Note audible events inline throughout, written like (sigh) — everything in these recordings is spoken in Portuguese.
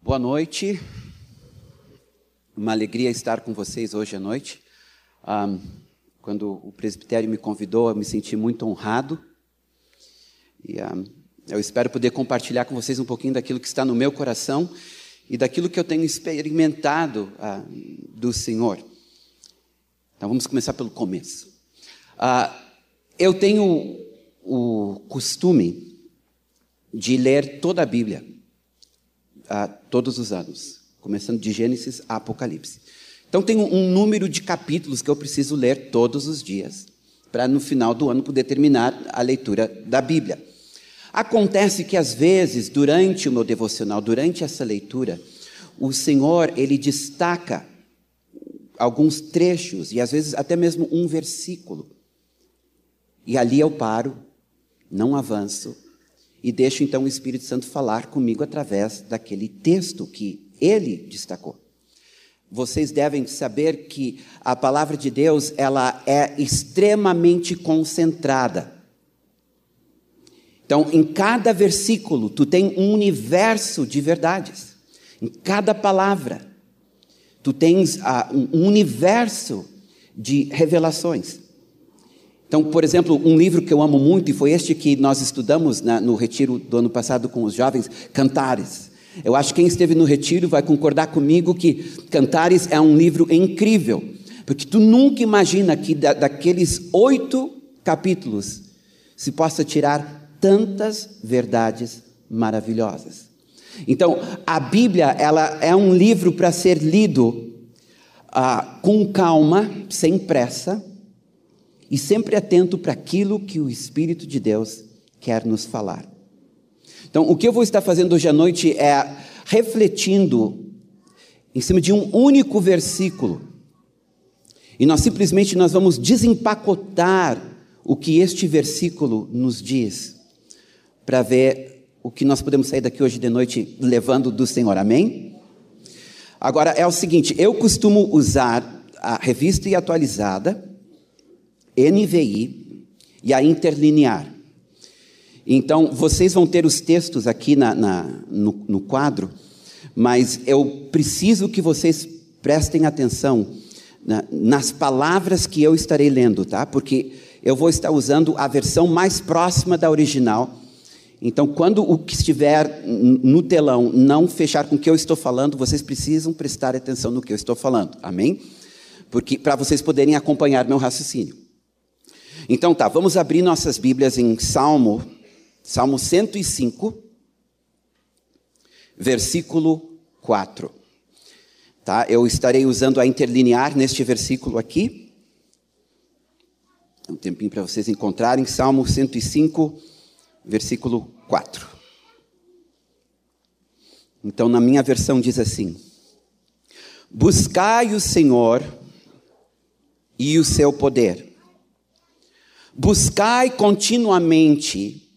Boa noite. Uma alegria estar com vocês hoje à noite. Um, quando o presbitério me convidou, eu me senti muito honrado. E um, eu espero poder compartilhar com vocês um pouquinho daquilo que está no meu coração e daquilo que eu tenho experimentado uh, do Senhor. Então vamos começar pelo começo. Uh, eu tenho o costume de ler toda a Bíblia uh, todos os anos, começando de Gênesis a Apocalipse. Então, tem um número de capítulos que eu preciso ler todos os dias, para no final do ano poder terminar a leitura da Bíblia. Acontece que, às vezes, durante o meu devocional, durante essa leitura, o Senhor, ele destaca alguns trechos, e às vezes até mesmo um versículo. E ali eu paro, não avanço, e deixo então o Espírito Santo falar comigo através daquele texto que ele destacou. Vocês devem saber que a palavra de Deus, ela é extremamente concentrada. Então, em cada versículo, tu tem um universo de verdades. Em cada palavra, tu tens uh, um universo de revelações. Então, por exemplo, um livro que eu amo muito, e foi este que nós estudamos na, no retiro do ano passado com os jovens, Cantares. Eu acho que quem esteve no retiro vai concordar comigo que Cantares é um livro incrível, porque tu nunca imagina que da, daqueles oito capítulos se possa tirar tantas verdades maravilhosas. Então, a Bíblia ela é um livro para ser lido ah, com calma, sem pressa, e sempre atento para aquilo que o Espírito de Deus quer nos falar. Então, o que eu vou estar fazendo hoje à noite é refletindo em cima de um único versículo. E nós simplesmente nós vamos desempacotar o que este versículo nos diz, para ver o que nós podemos sair daqui hoje de noite levando do Senhor. Amém? Agora é o seguinte, eu costumo usar a revista e atualizada NVI e a interlinear. Então, vocês vão ter os textos aqui na, na, no, no quadro, mas eu preciso que vocês prestem atenção na, nas palavras que eu estarei lendo, tá? Porque eu vou estar usando a versão mais próxima da original. Então, quando o que estiver no telão não fechar com o que eu estou falando, vocês precisam prestar atenção no que eu estou falando. Amém? Porque para vocês poderem acompanhar meu raciocínio. Então tá, vamos abrir nossas Bíblias em Salmo, Salmo 105, versículo 4. Tá? Eu estarei usando a interlinear neste versículo aqui. Um tempinho para vocês encontrarem, Salmo 105, versículo 4. Então, na minha versão diz assim: Buscai o Senhor e o seu poder Buscai continuamente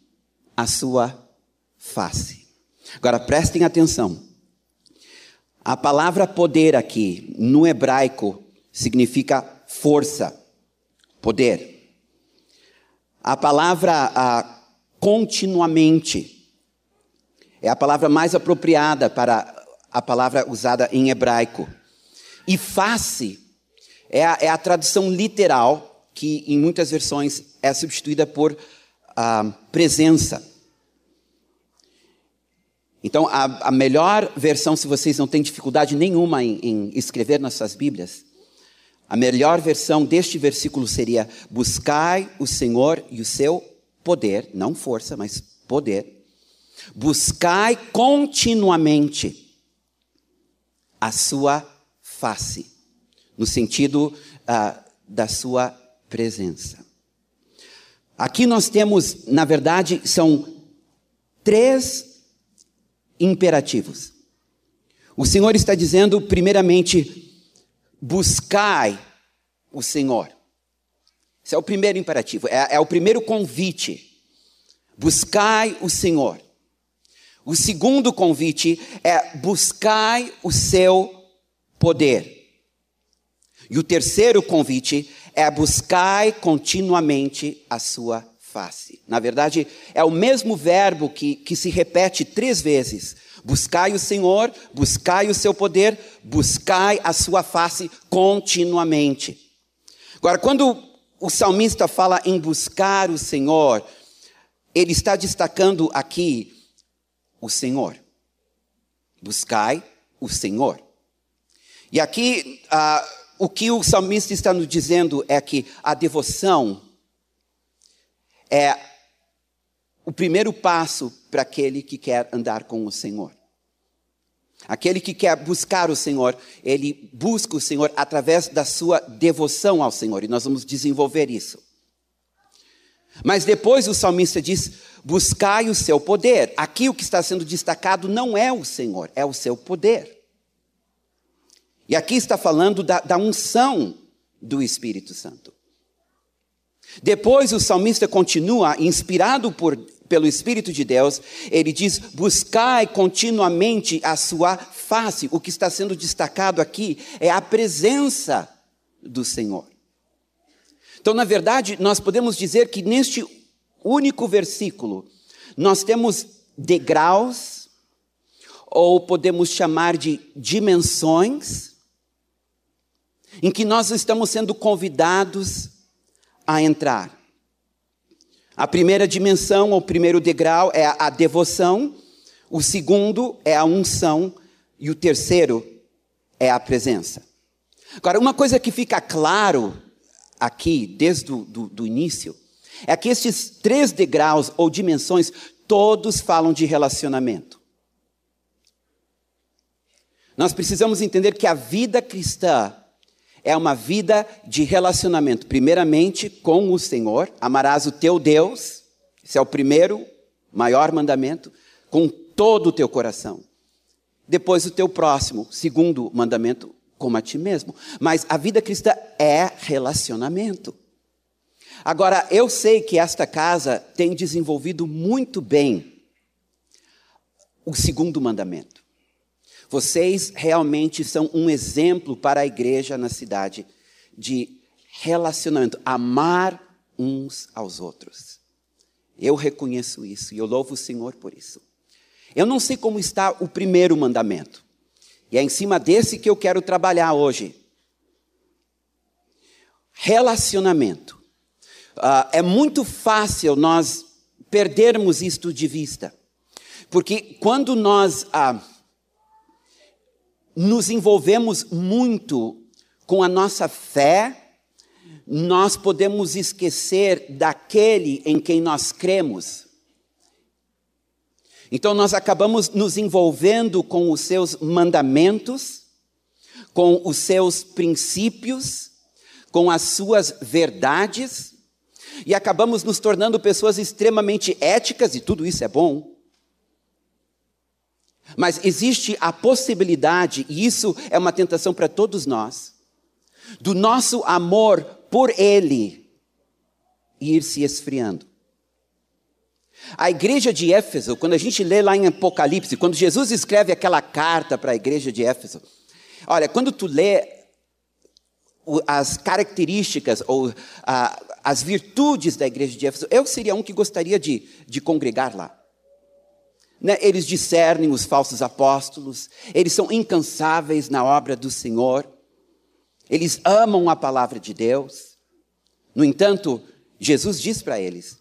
a sua face. Agora prestem atenção. A palavra poder aqui, no hebraico, significa força, poder. A palavra continuamente é a palavra mais apropriada para a palavra usada em hebraico. E face é a, é a tradução literal que em muitas versões é substituída por ah, presença. Então, a, a, melhor versão, se vocês não têm dificuldade nenhuma em, em escrever nas suas Bíblias, a melhor versão deste versículo seria: Buscai o Senhor e o seu poder, não força, mas poder. Buscai continuamente a sua face, no sentido uh, da sua presença. Aqui nós temos, na verdade, são três imperativos. O Senhor está dizendo, primeiramente, buscai o Senhor. Esse é o primeiro imperativo, é, é o primeiro convite. Buscai o Senhor. O segundo convite é buscai o seu poder. E o terceiro convite é buscar continuamente a sua face. Na verdade, é o mesmo verbo que, que se repete três vezes. Buscai o Senhor, buscai o seu poder, buscai a sua face continuamente. Agora, quando o salmista fala em buscar o Senhor, ele está destacando aqui o Senhor. Buscai o Senhor. E aqui, ah, o que o salmista está nos dizendo é que a devoção é o primeiro passo para aquele que quer andar com o Senhor. Aquele que quer buscar o Senhor, ele busca o Senhor através da sua devoção ao Senhor, e nós vamos desenvolver isso. Mas depois o salmista diz: buscai o seu poder. Aqui o que está sendo destacado não é o Senhor, é o seu poder. E aqui está falando da, da unção do Espírito Santo. Depois o salmista continua, inspirado por, pelo Espírito de Deus, ele diz: buscai continuamente a sua face. O que está sendo destacado aqui é a presença do Senhor. Então, na verdade, nós podemos dizer que neste único versículo, nós temos degraus, ou podemos chamar de dimensões, em que nós estamos sendo convidados a entrar. A primeira dimensão, ou primeiro degrau, é a devoção, o segundo é a unção, e o terceiro é a presença. Agora, uma coisa que fica claro aqui, desde o início, é que estes três degraus ou dimensões, todos falam de relacionamento. Nós precisamos entender que a vida cristã é uma vida de relacionamento, primeiramente com o Senhor, amarás o teu Deus, esse é o primeiro, maior mandamento, com todo o teu coração. Depois o teu próximo, segundo mandamento, como a ti mesmo. Mas a vida cristã é relacionamento. Agora, eu sei que esta casa tem desenvolvido muito bem o segundo mandamento. Vocês realmente são um exemplo para a igreja na cidade de relacionamento, amar uns aos outros. Eu reconheço isso e eu louvo o Senhor por isso. Eu não sei como está o primeiro mandamento, e é em cima desse que eu quero trabalhar hoje. Relacionamento. Uh, é muito fácil nós perdermos isto de vista, porque quando nós. Uh, nos envolvemos muito com a nossa fé, nós podemos esquecer daquele em quem nós cremos. Então nós acabamos nos envolvendo com os seus mandamentos, com os seus princípios, com as suas verdades, e acabamos nos tornando pessoas extremamente éticas, e tudo isso é bom. Mas existe a possibilidade, e isso é uma tentação para todos nós, do nosso amor por Ele ir se esfriando. A igreja de Éfeso, quando a gente lê lá em Apocalipse, quando Jesus escreve aquela carta para a igreja de Éfeso, olha, quando tu lê as características ou as virtudes da igreja de Éfeso, eu seria um que gostaria de, de congregar lá. Né? Eles discernem os falsos apóstolos, eles são incansáveis na obra do Senhor, eles amam a palavra de Deus. No entanto, Jesus diz para eles: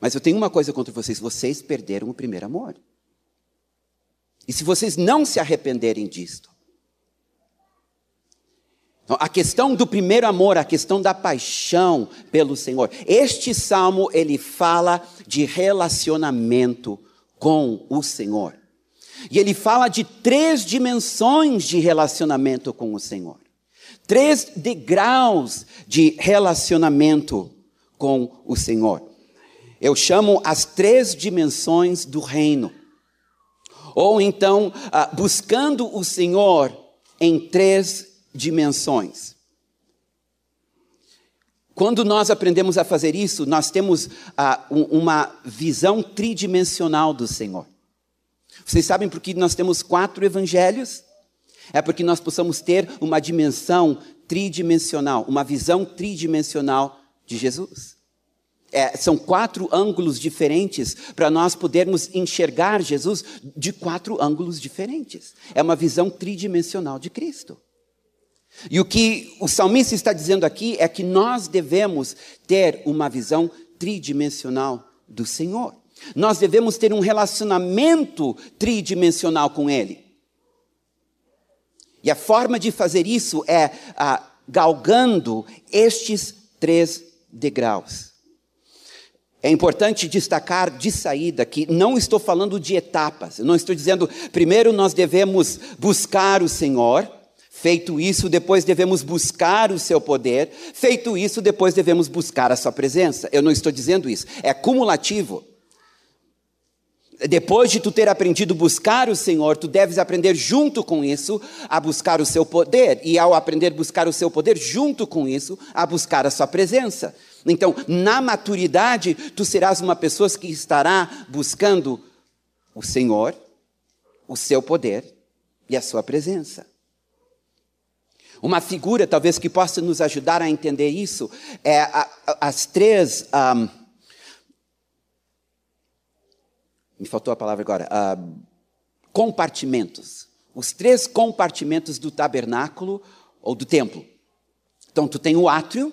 Mas eu tenho uma coisa contra vocês, vocês perderam o primeiro amor. E se vocês não se arrependerem disto, então, a questão do primeiro amor, a questão da paixão pelo Senhor. Este salmo, ele fala de relacionamento com o Senhor. E ele fala de três dimensões de relacionamento com o Senhor. Três degraus de relacionamento com o Senhor. Eu chamo as três dimensões do reino. Ou então, ah, buscando o Senhor em três dimensões. Quando nós aprendemos a fazer isso, nós temos ah, uma visão tridimensional do Senhor. Vocês sabem por que nós temos quatro evangelhos? É porque nós possamos ter uma dimensão tridimensional, uma visão tridimensional de Jesus. É, são quatro ângulos diferentes para nós podermos enxergar Jesus de quatro ângulos diferentes. É uma visão tridimensional de Cristo. E o que o salmista está dizendo aqui é que nós devemos ter uma visão tridimensional do Senhor. Nós devemos ter um relacionamento tridimensional com Ele. E a forma de fazer isso é ah, galgando estes três degraus. É importante destacar de saída que não estou falando de etapas, eu não estou dizendo primeiro nós devemos buscar o Senhor, feito isso, depois devemos buscar o seu poder, feito isso, depois devemos buscar a sua presença. Eu não estou dizendo isso, é cumulativo. Depois de tu ter aprendido a buscar o Senhor, tu deves aprender junto com isso a buscar o seu poder, e ao aprender a buscar o seu poder, junto com isso, a buscar a sua presença. Então, na maturidade, tu serás uma pessoa que estará buscando o Senhor, o seu poder e a sua presença. Uma figura, talvez, que possa nos ajudar a entender isso é a, a, as três. Um, me faltou a palavra agora. Uh, compartimentos. Os três compartimentos do tabernáculo ou do templo. Então, tu tem o átrio,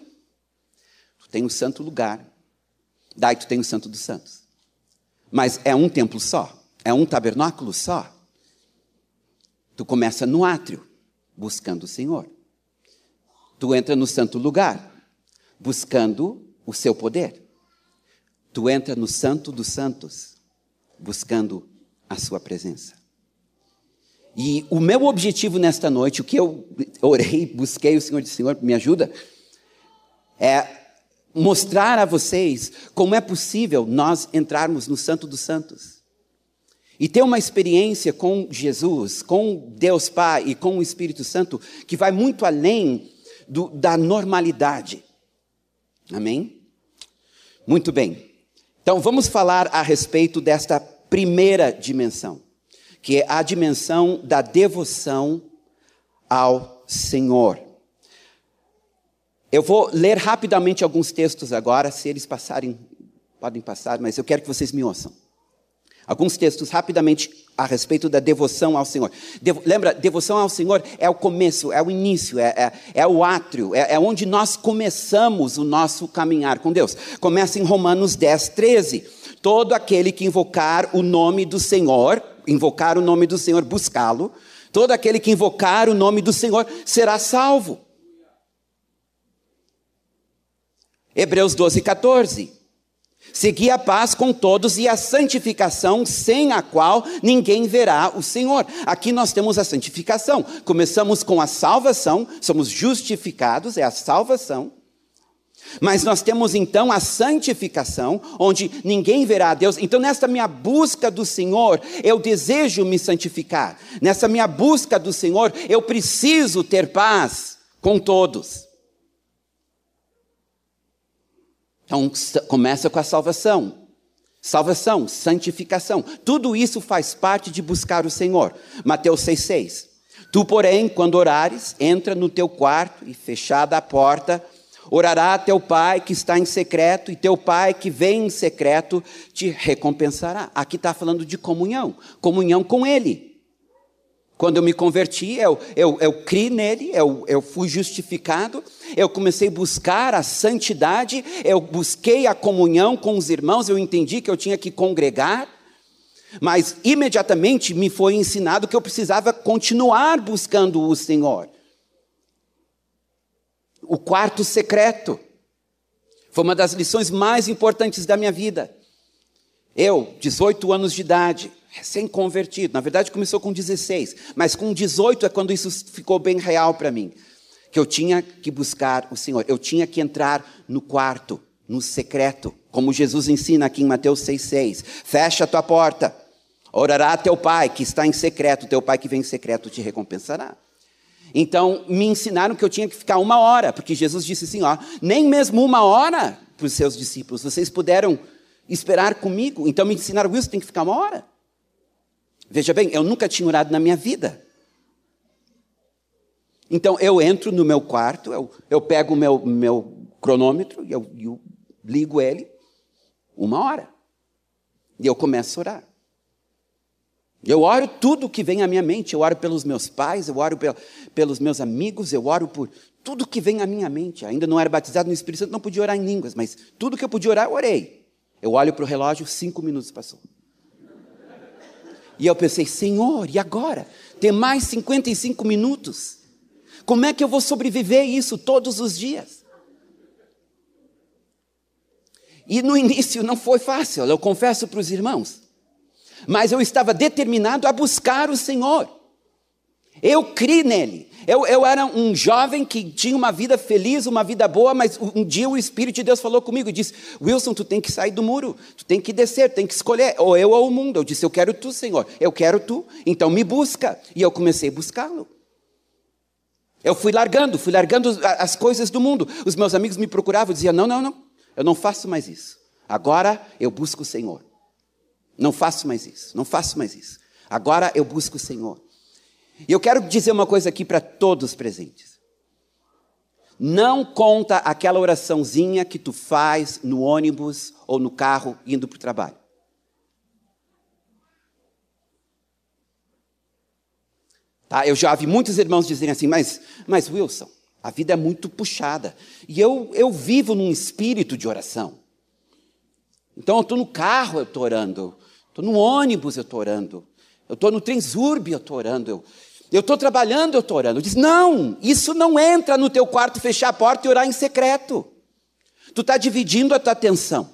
tu tem o santo lugar, daí tu tem o santo dos santos. Mas é um templo só, é um tabernáculo só. Tu começa no átrio, buscando o Senhor. Tu entra no santo lugar, buscando o seu poder. Tu entra no santo dos santos, buscando a sua presença. E o meu objetivo nesta noite, o que eu orei, busquei o Senhor de Senhor, me ajuda, é mostrar a vocês como é possível nós entrarmos no Santo dos Santos. E ter uma experiência com Jesus, com Deus Pai e com o Espírito Santo que vai muito além do, da normalidade. Amém? Muito bem. Então vamos falar a respeito desta primeira dimensão, que é a dimensão da devoção ao Senhor. Eu vou ler rapidamente alguns textos agora, se eles passarem, podem passar, mas eu quero que vocês me ouçam. Alguns textos rapidamente a respeito da devoção ao Senhor. Devo, lembra, devoção ao Senhor é o começo, é o início, é, é, é o átrio, é, é, onde nós começamos o nosso caminhar com Deus. Começa em Romanos 10, 13. Todo aquele que invocar o nome do Senhor, invocar o nome do Senhor, buscá-lo, todo aquele que invocar o nome do Senhor será salvo. Hebreus 12, 14. Segui a paz com todos e a santificação, sem a qual ninguém verá o Senhor. Aqui nós temos a santificação. Começamos com a salvação, somos justificados, é a salvação. Mas nós temos então a santificação, onde ninguém verá a Deus. Então, nessa minha busca do Senhor, eu desejo me santificar. Nessa minha busca do Senhor, eu preciso ter paz com todos. Então, começa com a salvação. Salvação, santificação. Tudo isso faz parte de buscar o Senhor. Mateus 6,6. Tu, porém, quando orares, entra no teu quarto e, fechada a porta, orará teu pai que está em secreto, e teu pai que vem em secreto te recompensará. Aqui está falando de comunhão, comunhão com Ele. Quando eu me converti, eu, eu, eu criei nele, eu, eu fui justificado, eu comecei a buscar a santidade, eu busquei a comunhão com os irmãos, eu entendi que eu tinha que congregar, mas imediatamente me foi ensinado que eu precisava continuar buscando o Senhor. O quarto secreto foi uma das lições mais importantes da minha vida. Eu, 18 anos de idade, recém-convertido. Na verdade, começou com 16, mas com 18 é quando isso ficou bem real para mim. Que eu tinha que buscar o Senhor, eu tinha que entrar no quarto, no secreto, como Jesus ensina aqui em Mateus 6,6. Fecha a tua porta, orará teu pai que está em secreto, teu pai que vem em secreto te recompensará. Então, me ensinaram que eu tinha que ficar uma hora, porque Jesus disse assim: ó, nem mesmo uma hora para os seus discípulos, vocês puderam esperar comigo. Então, me ensinaram isso, tem que ficar uma hora. Veja bem, eu nunca tinha orado na minha vida. Então eu entro no meu quarto, eu, eu pego o meu, meu cronômetro, eu, eu ligo ele, Uma hora. E eu começo a orar. Eu oro tudo que vem à minha mente. Eu oro pelos meus pais, eu oro pelos meus amigos, eu oro por tudo que vem à minha mente. Ainda não era batizado no Espírito Santo, não podia orar em línguas, mas tudo que eu podia orar, eu orei. Eu olho para o relógio, cinco minutos passou. E eu pensei, Senhor, e agora? Tem mais 55 minutos. Como é que eu vou sobreviver isso todos os dias? E no (laughs) início não foi fácil, eu confesso para os irmãos. Mas eu estava determinado a buscar o Senhor. Eu criei nele. Eu, eu, era um jovem que tinha uma vida feliz, uma vida boa, mas um dia o Espírito de Deus falou comigo e disse: Wilson, tu tem que sair do muro, tu tem que descer, tem que escolher, ou eu ou o mundo. Eu disse: Eu quero tu, Senhor, eu quero tu, então me busca. E eu comecei a buscá-lo. Eu fui largando, fui largando as coisas do mundo. Os meus amigos me procuravam e diziam: Não, não, não, eu não faço mais isso. Agora eu busco o Senhor. Não faço mais isso, não faço mais isso. Agora eu busco o Senhor. E eu quero dizer uma coisa aqui para todos presentes. Não conta aquela oraçãozinha que tu faz no ônibus ou no carro indo para o trabalho. Tá? Eu já vi muitos irmãos dizerem assim, mas, mas Wilson, a vida é muito puxada. E eu, eu vivo num espírito de oração. Então eu estou no carro, eu estou orando. Estou no ônibus, eu estou orando. Eu estou no Transurb, eu estou orando. Eu estou trabalhando, eu estou orando. Diz, não, isso não entra no teu quarto, fechar a porta e orar em secreto. Tu está dividindo a tua atenção.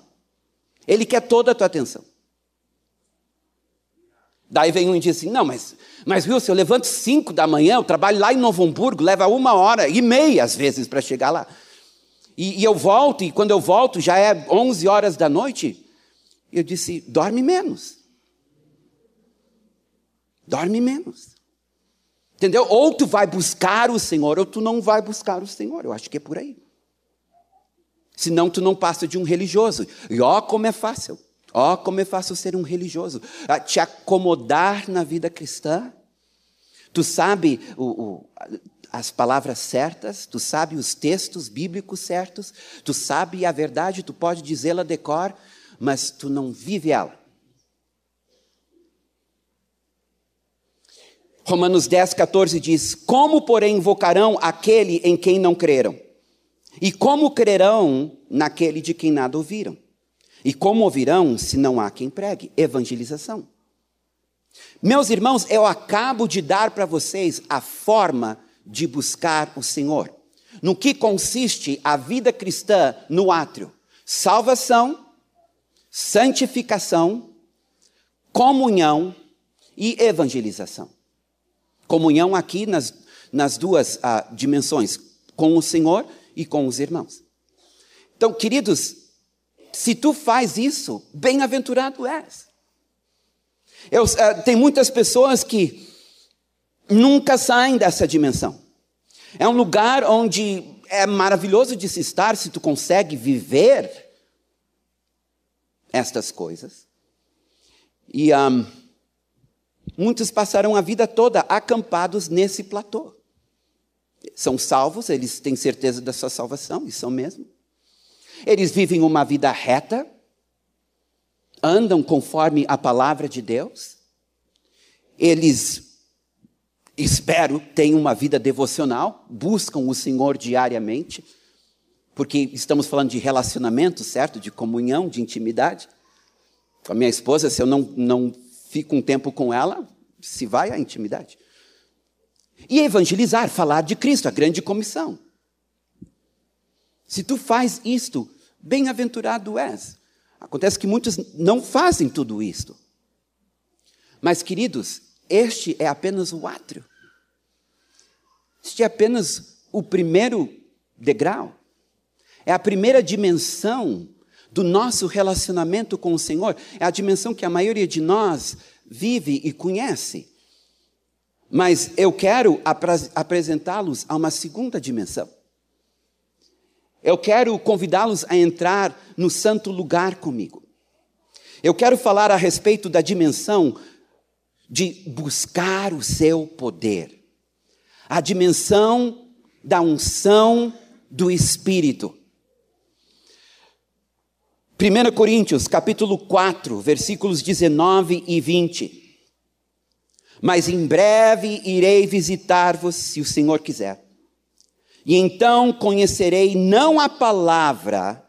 Ele quer toda a tua atenção. Daí vem um e diz assim: não, mas, mas Wilson, eu levanto cinco da manhã, eu trabalho lá em Novo Hamburgo, leva uma hora e meia às vezes para chegar lá. E, e, eu volto, e quando eu volto já é onze horas da noite. Eu disse: dorme menos. Dorme menos. Entendeu? Ou tu vai buscar o Senhor, ou tu não vai buscar o Senhor. Eu acho que é por aí. Senão tu não passa de um religioso. E ó, como é fácil. Ó, como é fácil ser um religioso. Te acomodar na vida cristã. Tu sabe o, o, as palavras certas, tu sabe os textos bíblicos certos, tu sabe a verdade, tu pode dizê-la de cor, mas tu não vive ela. Romanos 10, 14 diz: Como, porém, invocarão aquele em quem não creram? E como crerão naquele de quem nada ouviram? E como ouvirão se não há quem pregue? Evangelização. Meus irmãos, eu acabo de dar para vocês a forma de buscar o Senhor. No que consiste a vida cristã no átrio? Salvação, santificação, comunhão e evangelização. Comunhão aqui nas, nas duas ah, dimensões, com o Senhor e com os irmãos. Então, queridos, se tu faz isso, bem-aventurado és. Eu, uh, tem muitas pessoas que nunca saem dessa dimensão. É um lugar onde é maravilhoso de se estar se tu consegue viver estas coisas. E um, muitos passaram a vida toda acampados nesse platô. São salvos, eles têm certeza da sua salvação, e são mesmo. Eles vivem uma vida reta, andam conforme a palavra de Deus. Eles, espero, têm uma vida devocional, buscam o Senhor diariamente porque estamos falando de relacionamento, certo? De comunhão, de intimidade. Com a minha esposa, se eu não, não fico um tempo com ela, se vai a intimidade. E evangelizar, falar de Cristo, a grande comissão. Se tu faz isto, bem-aventurado és. Acontece que muitos não fazem tudo isto. Mas, queridos, este é apenas o átrio. Este é apenas o primeiro degrau. É a primeira dimensão do nosso relacionamento com o Senhor. É a dimensão que a maioria de nós vive e conhece. Mas eu quero apresentá-los a uma segunda dimensão. Eu quero convidá-los a entrar no santo lugar comigo. Eu quero falar a respeito da dimensão de buscar o seu poder. A dimensão da unção do Espírito. 1 Coríntios, capítulo 4, versículos 19 e 20. Mas em breve irei visitar-vos, se o Senhor quiser. E então conhecerei não a palavra,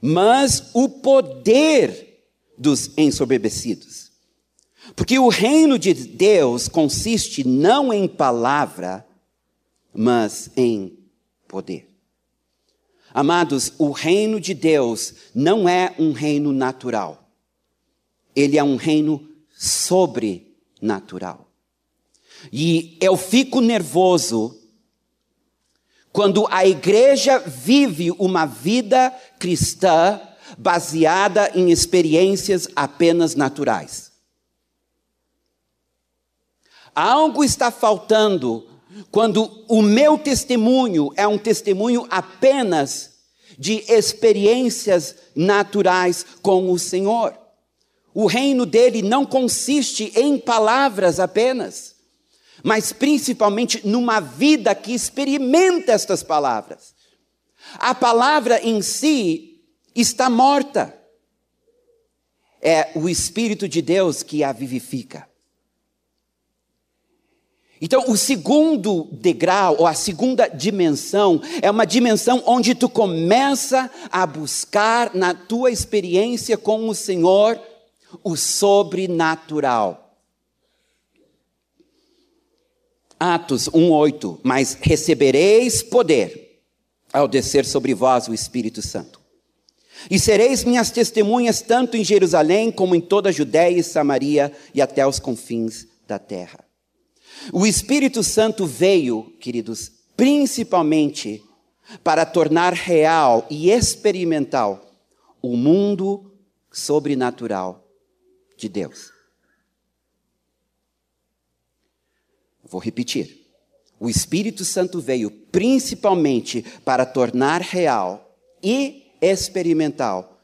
mas o poder dos ensoberbecidos. Porque o reino de Deus consiste não em palavra, mas em poder. Amados, o reino de Deus não é um reino natural. Ele é um reino sobrenatural. E eu fico nervoso quando a igreja vive uma vida cristã baseada em experiências apenas naturais. Algo está faltando quando o meu testemunho é um testemunho apenas de experiências naturais com o Senhor. O reino dele não consiste em palavras apenas, mas principalmente numa vida que experimenta estas palavras. A palavra em si está morta. É o Espírito de Deus que a vivifica. Então, o segundo degrau, ou a segunda dimensão, é uma dimensão onde tu começa a buscar na tua experiência com o Senhor o sobrenatural. Atos 1:8, mas recebereis poder ao descer sobre vós o Espírito Santo. E sereis minhas testemunhas tanto em Jerusalém como em toda a Judéia e Samaria e até os confins da terra. O Espírito Santo veio, queridos, principalmente para tornar real e experimental o mundo sobrenatural de Deus. Vou repetir. O Espírito Santo veio principalmente para tornar real e experimental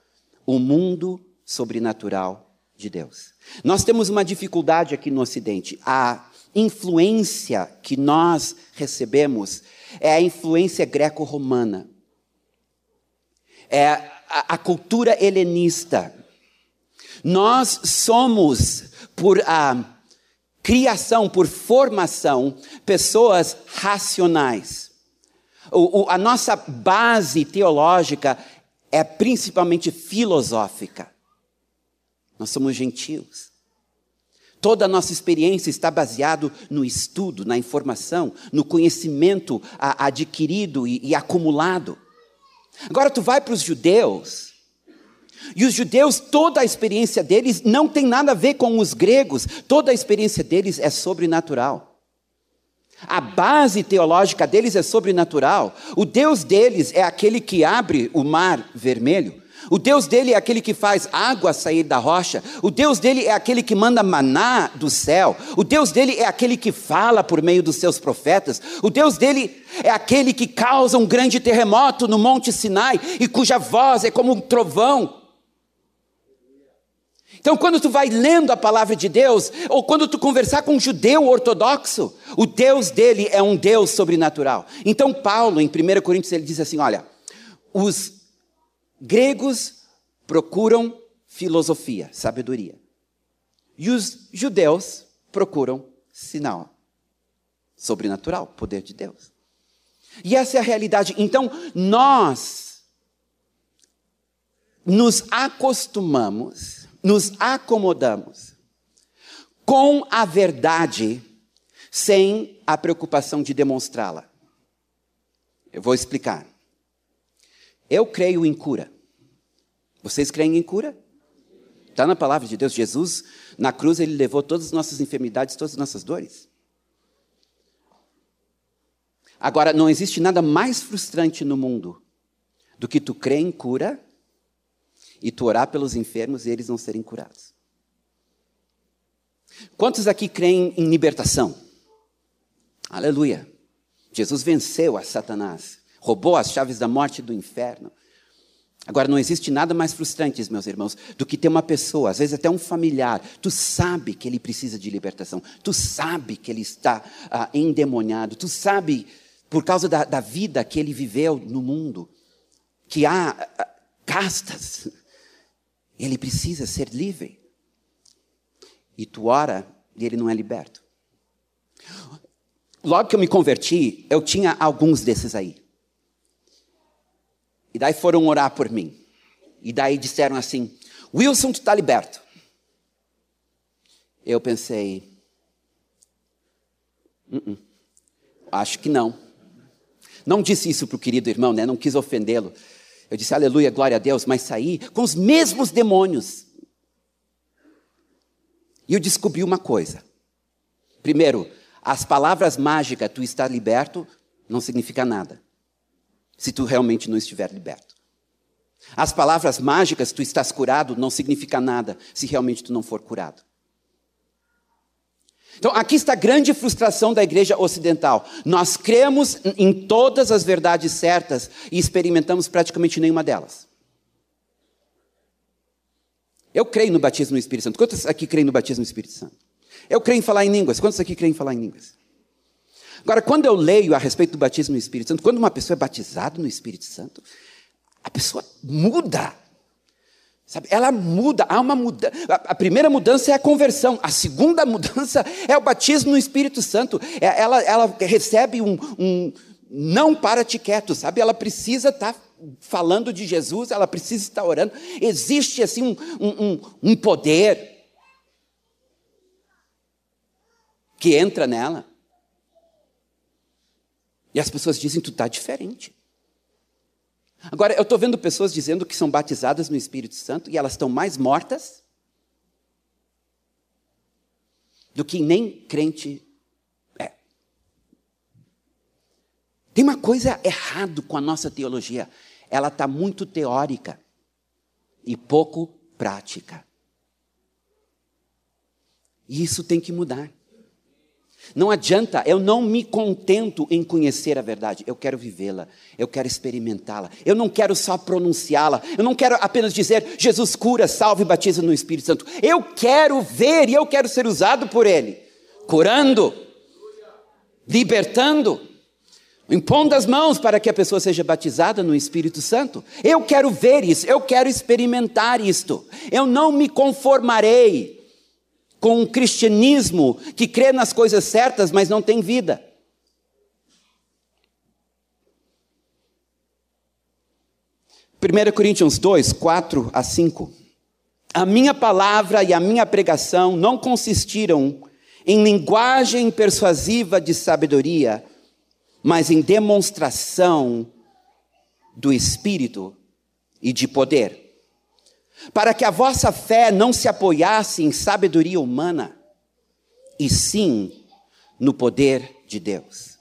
o mundo sobrenatural de Deus. Nós temos uma dificuldade aqui no Ocidente. A influência que nós recebemos é a influência greco-romana. É a, a, cultura helenista. Nós somos, por a criação, por formação, pessoas racionais. O, o, a nossa base teológica é principalmente filosófica. Nós somos gentios. Toda a nossa experiência está baseado no estudo, na informação, no conhecimento adquirido e, e acumulado. Agora tu vai para os judeus, e os judeus, toda a experiência deles não tem nada a ver com os gregos, toda a experiência deles é sobrenatural. A base teológica deles é sobrenatural. O Deus deles é aquele que abre o mar vermelho. O Deus dele é aquele que faz água sair da rocha. O Deus dele é aquele que manda maná do céu. O Deus dele é aquele que fala por meio dos seus profetas. O Deus dele é aquele que causa um grande terremoto no Monte Sinai e cuja voz é como um trovão. Então, quando tu vai lendo a palavra de Deus, ou quando tu conversar com um judeu ortodoxo, o Deus dele é um Deus sobrenatural. Então, Paulo, em 1 Coríntios, ele diz assim: olha, os gregos procuram filosofia, sabedoria. E os judeus procuram sinal sobrenatural, poder de Deus. E essa é a realidade. Então, nós nos acostumamos, nos acomodamos com a verdade sem a preocupação de demonstrá-la. Eu vou explicar. Eu creio em cura. Vocês creem em cura? Está na palavra de Deus. Jesus, na cruz, ele levou todas as nossas enfermidades, todas as nossas dores. Agora, não existe nada mais frustrante no mundo do que tu crer em cura e tu orar pelos enfermos e eles não serem curados. Quantos aqui creem em libertação? Aleluia. Jesus venceu a Satanás roubou as chaves da morte e do inferno. Agora, não existe nada mais frustrante, meus irmãos, do que ter uma pessoa, às vezes até um familiar, tu sabe que ele precisa de libertação, tu sabe que ele está ah, endemoniado, tu sabe, por causa da, da, vida que ele viveu no mundo, que há ah, castas, (laughs) Ele precisa ser livre. E tu ora e ele não é liberto. Logo que eu me converti, eu tinha alguns desses aí. E daí foram orar por mim. E daí disseram assim: Wilson, tu está liberto. Eu pensei, uh -uh, acho que não. Não disse isso para o querido irmão, né? não quis ofendê-lo. Eu disse, aleluia, glória a Deus, mas saí com os mesmos demônios. E eu descobri uma coisa. Primeiro, as palavras mágicas, tu está liberto, não significa nada. Se tu realmente não estiver liberto. As palavras mágicas, tu estás curado, não significa nada se realmente tu não for curado. Então, aqui está a grande frustração da igreja ocidental. Nós cremos em todas as verdades certas e experimentamos praticamente nenhuma delas. Eu creio no batismo no Espírito Santo. Quantos aqui creem no batismo no Espírito Santo? Eu creio em falar em línguas. Quantos aqui creem em falar em línguas? Agora, quando eu leio a respeito do batismo no Espírito Santo, quando uma pessoa é batizada no Espírito Santo, a pessoa muda. Sabe? Ela muda, há uma mudança. A primeira mudança é a conversão, a segunda (laughs) mudança é o batismo no Espírito Santo. É, ela, ela recebe um, um não para-te quieto, sabe? Ela precisa estar tá falando de Jesus, ela precisa estar orando. Existe assim um, um, um poder que entra nela. E as pessoas dizem: tu está diferente. Agora, eu estou vendo pessoas dizendo que são batizadas no Espírito Santo e elas estão mais mortas do que nem crente é. Tem uma coisa errada com a nossa teologia. Ela está muito teórica e pouco prática. E isso tem que mudar. Não adianta, eu não me contento em conhecer a verdade, eu quero vivê-la, eu quero experimentá-la, eu não quero só pronunciá-la, eu não quero apenas dizer Jesus cura, salve e batiza no Espírito Santo, eu quero ver e eu quero ser usado por Ele, curando, libertando, impondo as mãos para que a pessoa seja batizada no Espírito Santo. Eu quero ver isso, eu quero experimentar isto, eu não me conformarei com um cristianismo que crê nas coisas certas, mas não tem vida. Primeira Coríntios 2, 4 a 5. A minha palavra e a minha pregação não consistiram em linguagem persuasiva de sabedoria, mas em demonstração do Espírito e de poder para que a vossa fé não se apoiasse em sabedoria humana, e sim no poder de Deus.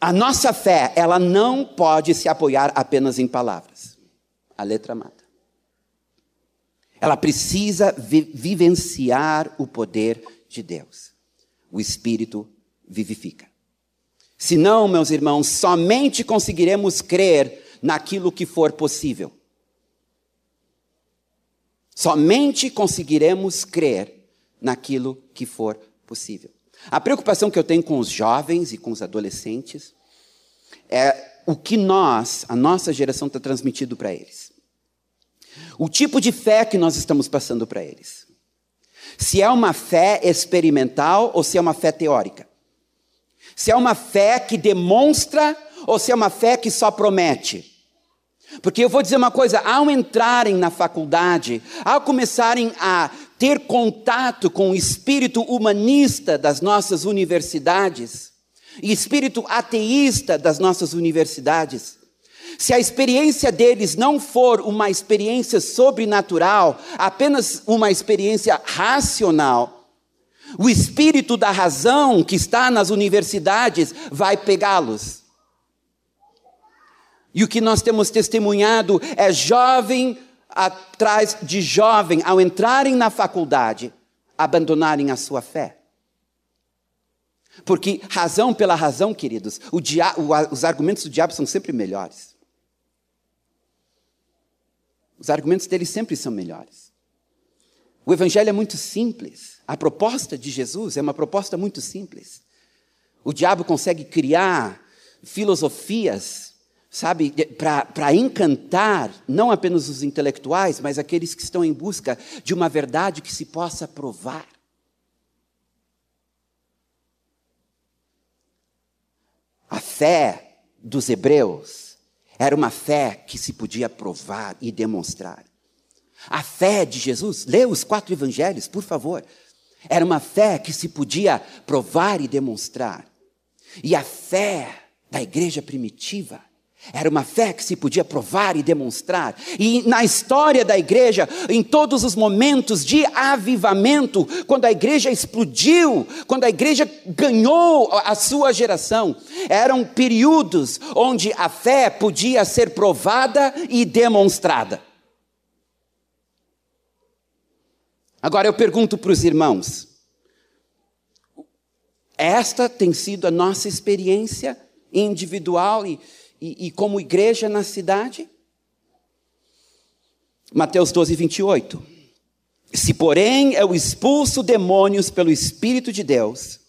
A nossa fé, ela não pode se apoiar apenas em palavras. A letra mata. Ela precisa vi vivenciar o poder de Deus. O Espírito vivifica. Senão, meus irmãos, somente conseguiremos crer naquilo que for possível. Somente conseguiremos crer naquilo que for possível. A preocupação que eu tenho com os jovens e com os adolescentes é o que nós, a nossa geração, está transmitindo para eles. O tipo de fé que nós estamos passando para eles. Se é uma fé experimental ou se é uma fé teórica. Se é uma fé que demonstra ou se é uma fé que só promete. Porque eu vou dizer uma coisa: ao entrarem na faculdade, ao começarem a ter contato com o espírito humanista das nossas universidades, e espírito ateísta das nossas universidades, se a experiência deles não for uma experiência sobrenatural, apenas uma experiência racional, o espírito da razão que está nas universidades vai pegá-los. E o que nós temos testemunhado é jovem atrás de jovem, ao entrarem na faculdade, abandonarem a sua fé. Porque razão pela razão, queridos, os argumentos do diabo são sempre melhores. Os argumentos dele sempre são melhores. O evangelho é muito simples. A proposta de Jesus é uma proposta muito simples. O diabo consegue criar filosofias sabe, para encantar não apenas os intelectuais, mas aqueles que estão em busca de uma verdade que se possa provar. A fé dos hebreus era uma fé que se podia provar e demonstrar. A fé de Jesus, lê os quatro evangelhos, por favor. Era uma fé que se podia provar e demonstrar. E a fé da igreja primitiva era uma fé que se podia provar e demonstrar. E na história da igreja, em todos os momentos de avivamento, quando a igreja explodiu, quando a igreja ganhou a sua geração, eram períodos onde a fé podia ser provada e demonstrada. Agora eu pergunto para os irmãos: esta tem sido a nossa experiência individual e e, e como igreja na cidade? Mateus 12, 28. Se, porém, eu expulso demônios pelo Espírito de Deus,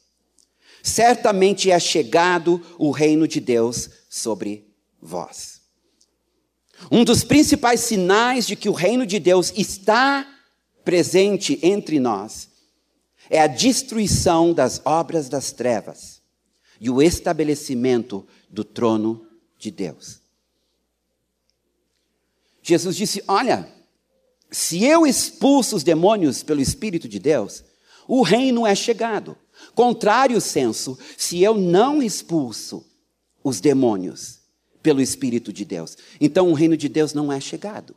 certamente é chegado o reino de Deus sobre vós. Um dos principais sinais de que o reino de Deus está presente entre nós é a destruição das obras das trevas e o estabelecimento do trono de Deus. Jesus disse: Olha, se eu expulso os demônios pelo Espírito de Deus, o reino é chegado. Contrário senso, se eu não expulso os demônios pelo Espírito de Deus, então o reino de Deus não é chegado.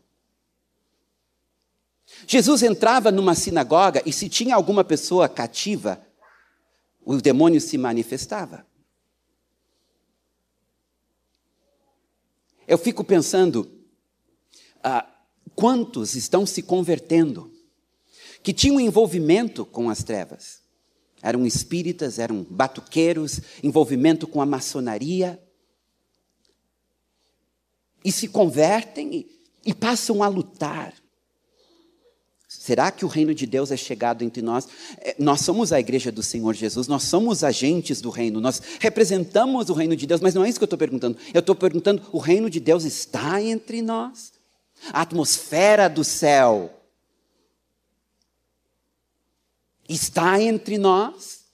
Jesus entrava numa sinagoga e se tinha alguma pessoa cativa, o demônio se manifestava. Eu fico pensando, ah, quantos estão se convertendo que tinham envolvimento com as trevas? Eram espíritas, eram batuqueiros, envolvimento com a maçonaria. E se convertem e, e passam a lutar Será que o reino de Deus é chegado entre nós? É, nós somos a igreja do Senhor Jesus, nós somos agentes do reino, nós representamos o reino de Deus, mas não é isso que eu estou perguntando. Eu estou perguntando: o reino de Deus está entre nós? A atmosfera do céu está entre nós?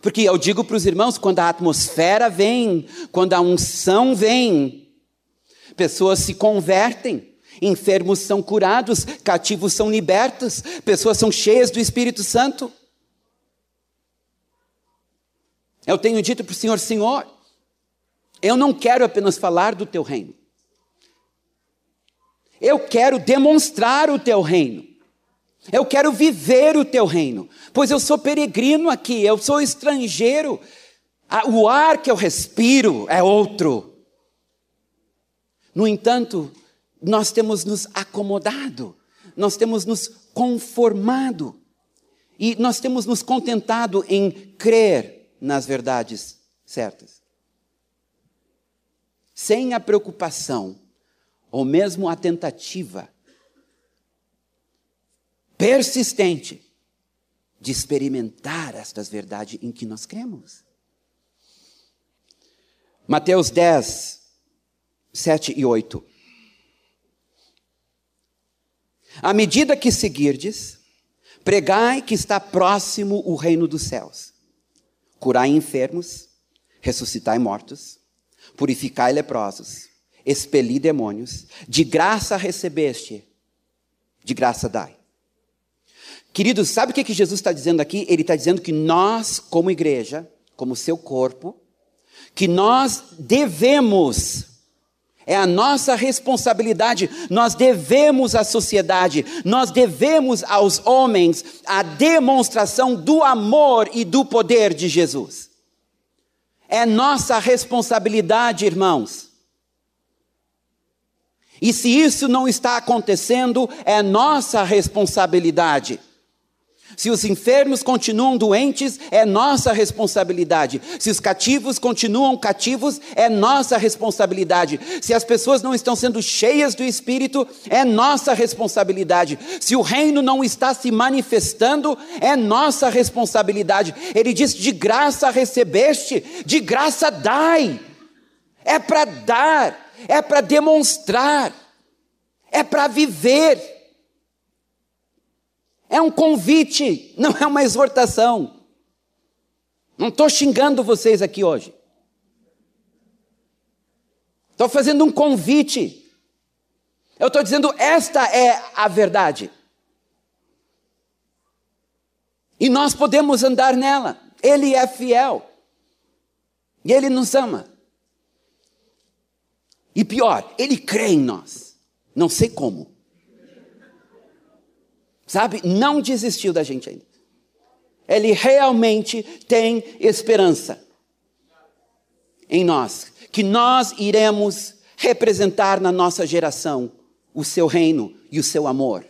Porque eu digo para os irmãos: quando a atmosfera vem, quando a unção vem, pessoas se convertem. Enfermos são curados, cativos são libertos, pessoas são cheias do Espírito Santo. Eu tenho dito para o Senhor: Senhor, eu não quero apenas falar do teu reino, eu quero demonstrar o teu reino. Eu quero viver o teu reino, pois eu sou peregrino aqui, eu sou estrangeiro. O ar que eu respiro é outro. No entanto, nós temos nos acomodado, nós temos nos conformado e nós temos nos contentado em crer nas verdades certas. Sem a preocupação, ou mesmo a tentativa persistente de experimentar estas verdades em que nós cremos. Mateus 10, 7 e 8. À medida que seguirdes, pregai que está próximo o reino dos céus. Curai enfermos, ressuscitai mortos, purificai leprosos, expeli demônios, de graça recebeste, de graça dai. Queridos, sabe o que, que Jesus está dizendo aqui? Ele está dizendo que nós, como igreja, como seu corpo, que nós devemos é a nossa responsabilidade. Nós devemos à sociedade, nós devemos aos homens a demonstração do amor e do poder de Jesus. É nossa responsabilidade, irmãos. E se isso não está acontecendo, é nossa responsabilidade. Se os enfermos continuam doentes, é nossa responsabilidade. Se os cativos continuam cativos, é nossa responsabilidade. Se as pessoas não estão sendo cheias do Espírito, é nossa responsabilidade. Se o reino não está se manifestando, é nossa responsabilidade. Ele diz: de graça recebeste, de graça dai. é para dar, é para demonstrar, é para viver. É um convite, não é uma exortação. Não estou xingando vocês aqui hoje. Estou fazendo um convite. Eu estou dizendo, esta é a verdade. E nós podemos andar nela. Ele é fiel. E Ele nos ama. E pior, Ele crê em nós. Não sei como. Sabe? Não desistiu da gente ainda. Ele realmente tem esperança em nós, que nós iremos representar na nossa geração o seu reino e o seu amor.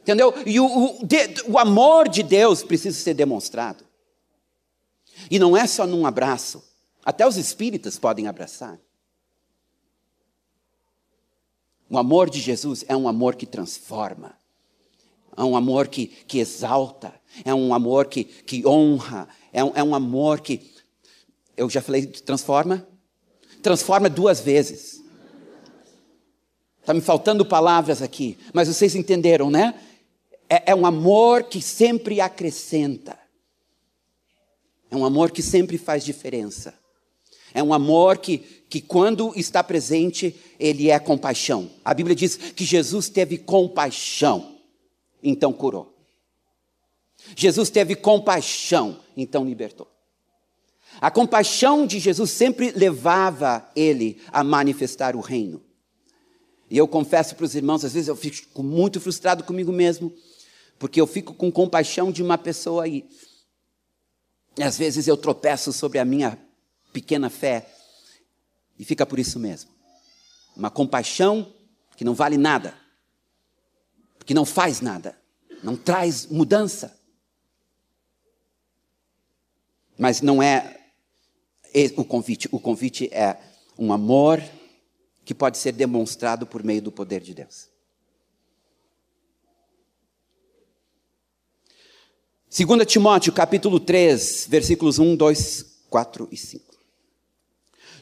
Entendeu? E o, o, de, o amor de Deus precisa ser demonstrado. E não é só num abraço. Até os espíritas podem abraçar. O amor de Jesus é um amor que transforma. É um amor que, que exalta. É um amor que, que honra. É um, é um amor que. Eu já falei, transforma? Transforma duas vezes. Está me faltando palavras aqui, mas vocês entenderam, né? É, é um amor que sempre acrescenta. É um amor que sempre faz diferença. É um amor que, que, quando está presente, ele é compaixão. A Bíblia diz que Jesus teve compaixão, então curou. Jesus teve compaixão, então libertou. A compaixão de Jesus sempre levava ele a manifestar o reino. E eu confesso para os irmãos, às vezes eu fico muito frustrado comigo mesmo, porque eu fico com compaixão de uma pessoa aí. E às vezes eu tropeço sobre a minha pequena fé e fica por isso mesmo. Uma compaixão que não vale nada, que não faz nada, não traz mudança. Mas não é o convite, o convite é um amor que pode ser demonstrado por meio do poder de Deus. 2 Timóteo, capítulo 3, versículos 1, 2, 4 e 5.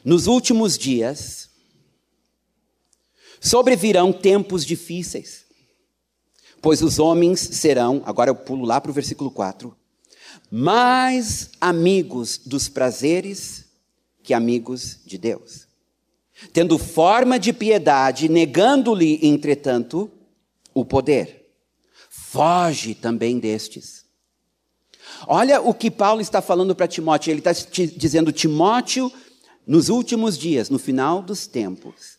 Nos últimos dias, sobrevirão tempos difíceis, pois os homens serão, agora eu pulo lá para o versículo 4, mais amigos dos prazeres que amigos de Deus. Tendo forma de piedade, negando-lhe, entretanto, o poder. Foge também destes. Olha o que Paulo está falando para Timóteo. Ele está dizendo: Timóteo, nos últimos dias, no final dos tempos,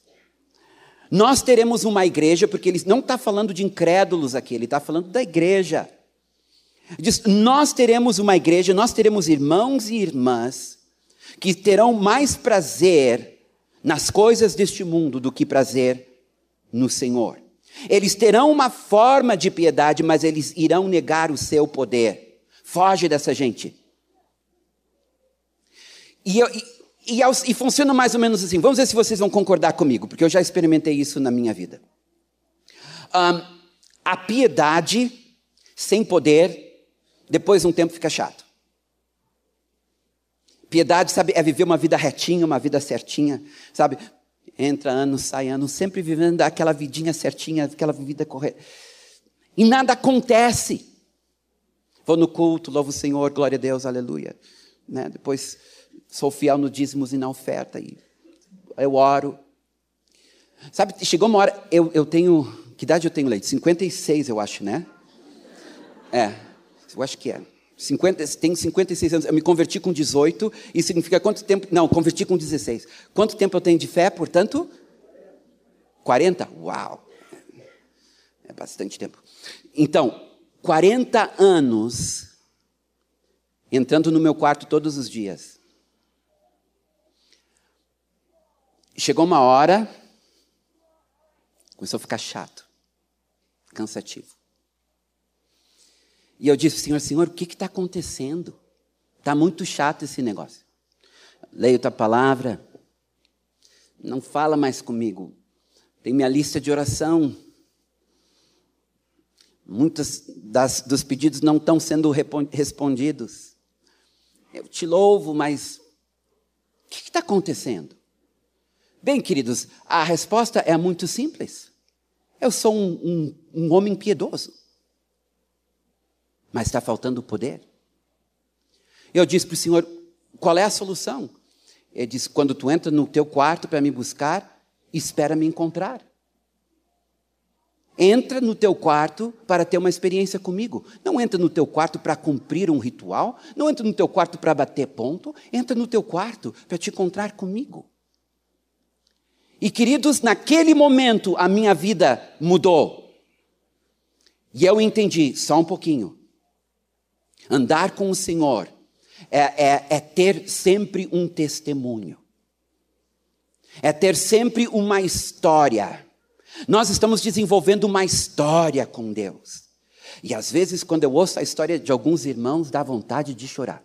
nós teremos uma igreja, porque ele não está falando de incrédulos aqui, ele está falando da igreja. Diz: Nós teremos uma igreja, nós teremos irmãos e irmãs que terão mais prazer nas coisas deste mundo do que prazer no Senhor. Eles terão uma forma de piedade, mas eles irão negar o seu poder. Foge dessa gente. E, eu, e, e, funciona mais ou menos assim. Vamos ver se vocês vão concordar comigo, porque eu já experimentei isso na minha vida. Um, a piedade sem poder, depois de um tempo fica chato. Piedade, sabe, é viver uma vida retinha, uma vida certinha, sabe? Entra ano, sai ano, sempre vivendo aquela vidinha certinha, aquela vida correta. E nada acontece. Vou no culto, louvo o Senhor, glória a Deus, aleluia. Né? Depois sou fiel no dízimos e na oferta. E eu oro. Sabe, chegou uma hora, eu, eu tenho. Que idade eu tenho, Leite? 56, eu acho, né? É, eu acho que é. 50, tenho 56 anos, eu me converti com 18, e significa quanto tempo? Não, converti com 16. Quanto tempo eu tenho de fé, portanto? 40? Uau! É bastante tempo. Então, 40 anos entrando no meu quarto todos os dias. Chegou uma hora, começou a ficar chato, cansativo. E eu disse, Senhor, Senhor, o que está acontecendo? Está muito chato esse negócio. Leio tua palavra, não fala mais comigo. Tem minha lista de oração, Muitos das, dos pedidos não estão sendo respondidos. Eu te louvo, mas o que está acontecendo? Bem, queridos, a resposta é muito simples. Eu sou um, um, um homem piedoso. Mas está faltando poder. Eu disse para o Senhor: qual é a solução? Ele disse: quando tu entra no teu quarto para me buscar, espera me encontrar. Entra no teu quarto para ter uma experiência comigo. Não entra no teu quarto para cumprir um ritual. Não entra no teu quarto para bater ponto. Entra no teu quarto para te encontrar comigo. E queridos, naquele momento a minha vida mudou. E eu entendi, só um pouquinho. Andar com o Senhor é, é, é ter sempre um testemunho, é ter sempre uma história. Nós estamos desenvolvendo uma história com Deus. E às vezes, quando eu ouço a história de alguns irmãos, dá vontade de chorar.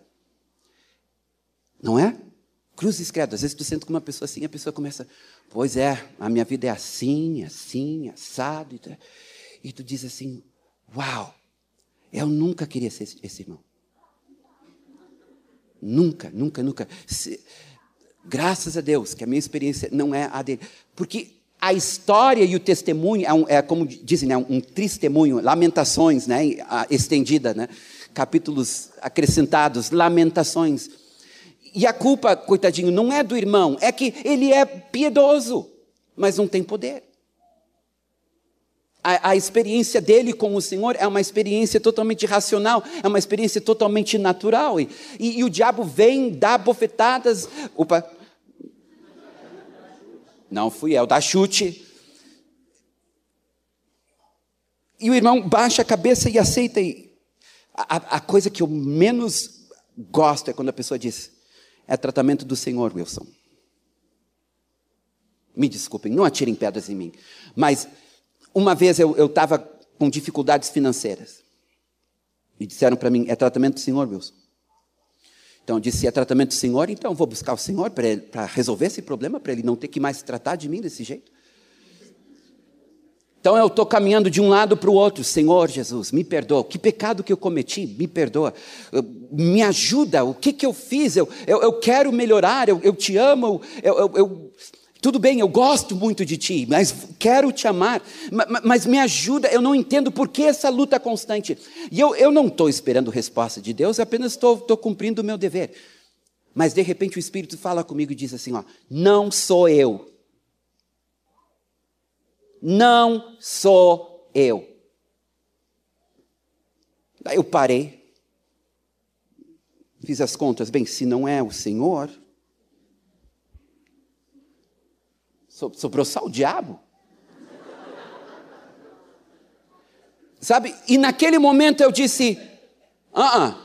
Não é? Cruzes credo. Às vezes tu senta com uma pessoa assim, a pessoa começa, pois é, a minha vida é assim, assim, assado. E tu, e tu diz assim, uau, eu nunca queria ser esse, esse irmão. Nunca, nunca, nunca. Se, graças a Deus que a minha experiência não é a dele. Porque a história e o testemunho é, um, é como dizem, né, um testemunho, lamentações, né, estendida, né, capítulos acrescentados, lamentações. E a culpa, coitadinho, não é do irmão, é que ele é piedoso, mas não tem poder. A, a, experiência dele com o Senhor é uma experiência totalmente racional, é uma experiência totalmente natural. E, e, e o diabo vem, dá bofetadas. Opa! Não fui eu, dá chute. E o irmão baixa a cabeça e aceita. E a, a coisa que eu menos gosto é quando a pessoa diz: é tratamento do Senhor, Wilson. Me desculpem, não atirem pedras em mim. Mas uma vez eu estava com dificuldades financeiras. E disseram para mim: é tratamento do Senhor, Wilson. Então eu disse: é tratamento do Senhor, então vou buscar o Senhor para resolver esse problema, para ele não ter que mais tratar de mim desse jeito. Então eu estou caminhando de um lado para o outro, Senhor Jesus, me perdoa. Que pecado que eu cometi, me perdoa. Me ajuda, o que, que eu fiz? Eu, eu, eu quero melhorar, eu, eu te amo, eu, eu tudo bem, eu gosto muito de ti, mas quero te amar, mas me ajuda, eu não entendo por que essa luta constante. E eu, eu não estou esperando resposta de Deus, apenas estou cumprindo o meu dever. Mas de repente o Espírito fala comigo e diz assim: ó, não sou eu. Não sou eu. Daí eu parei, fiz as contas, bem, se não é o Senhor, Sobrou só o diabo. Sabe? E naquele momento eu disse: ah, uh, -uh.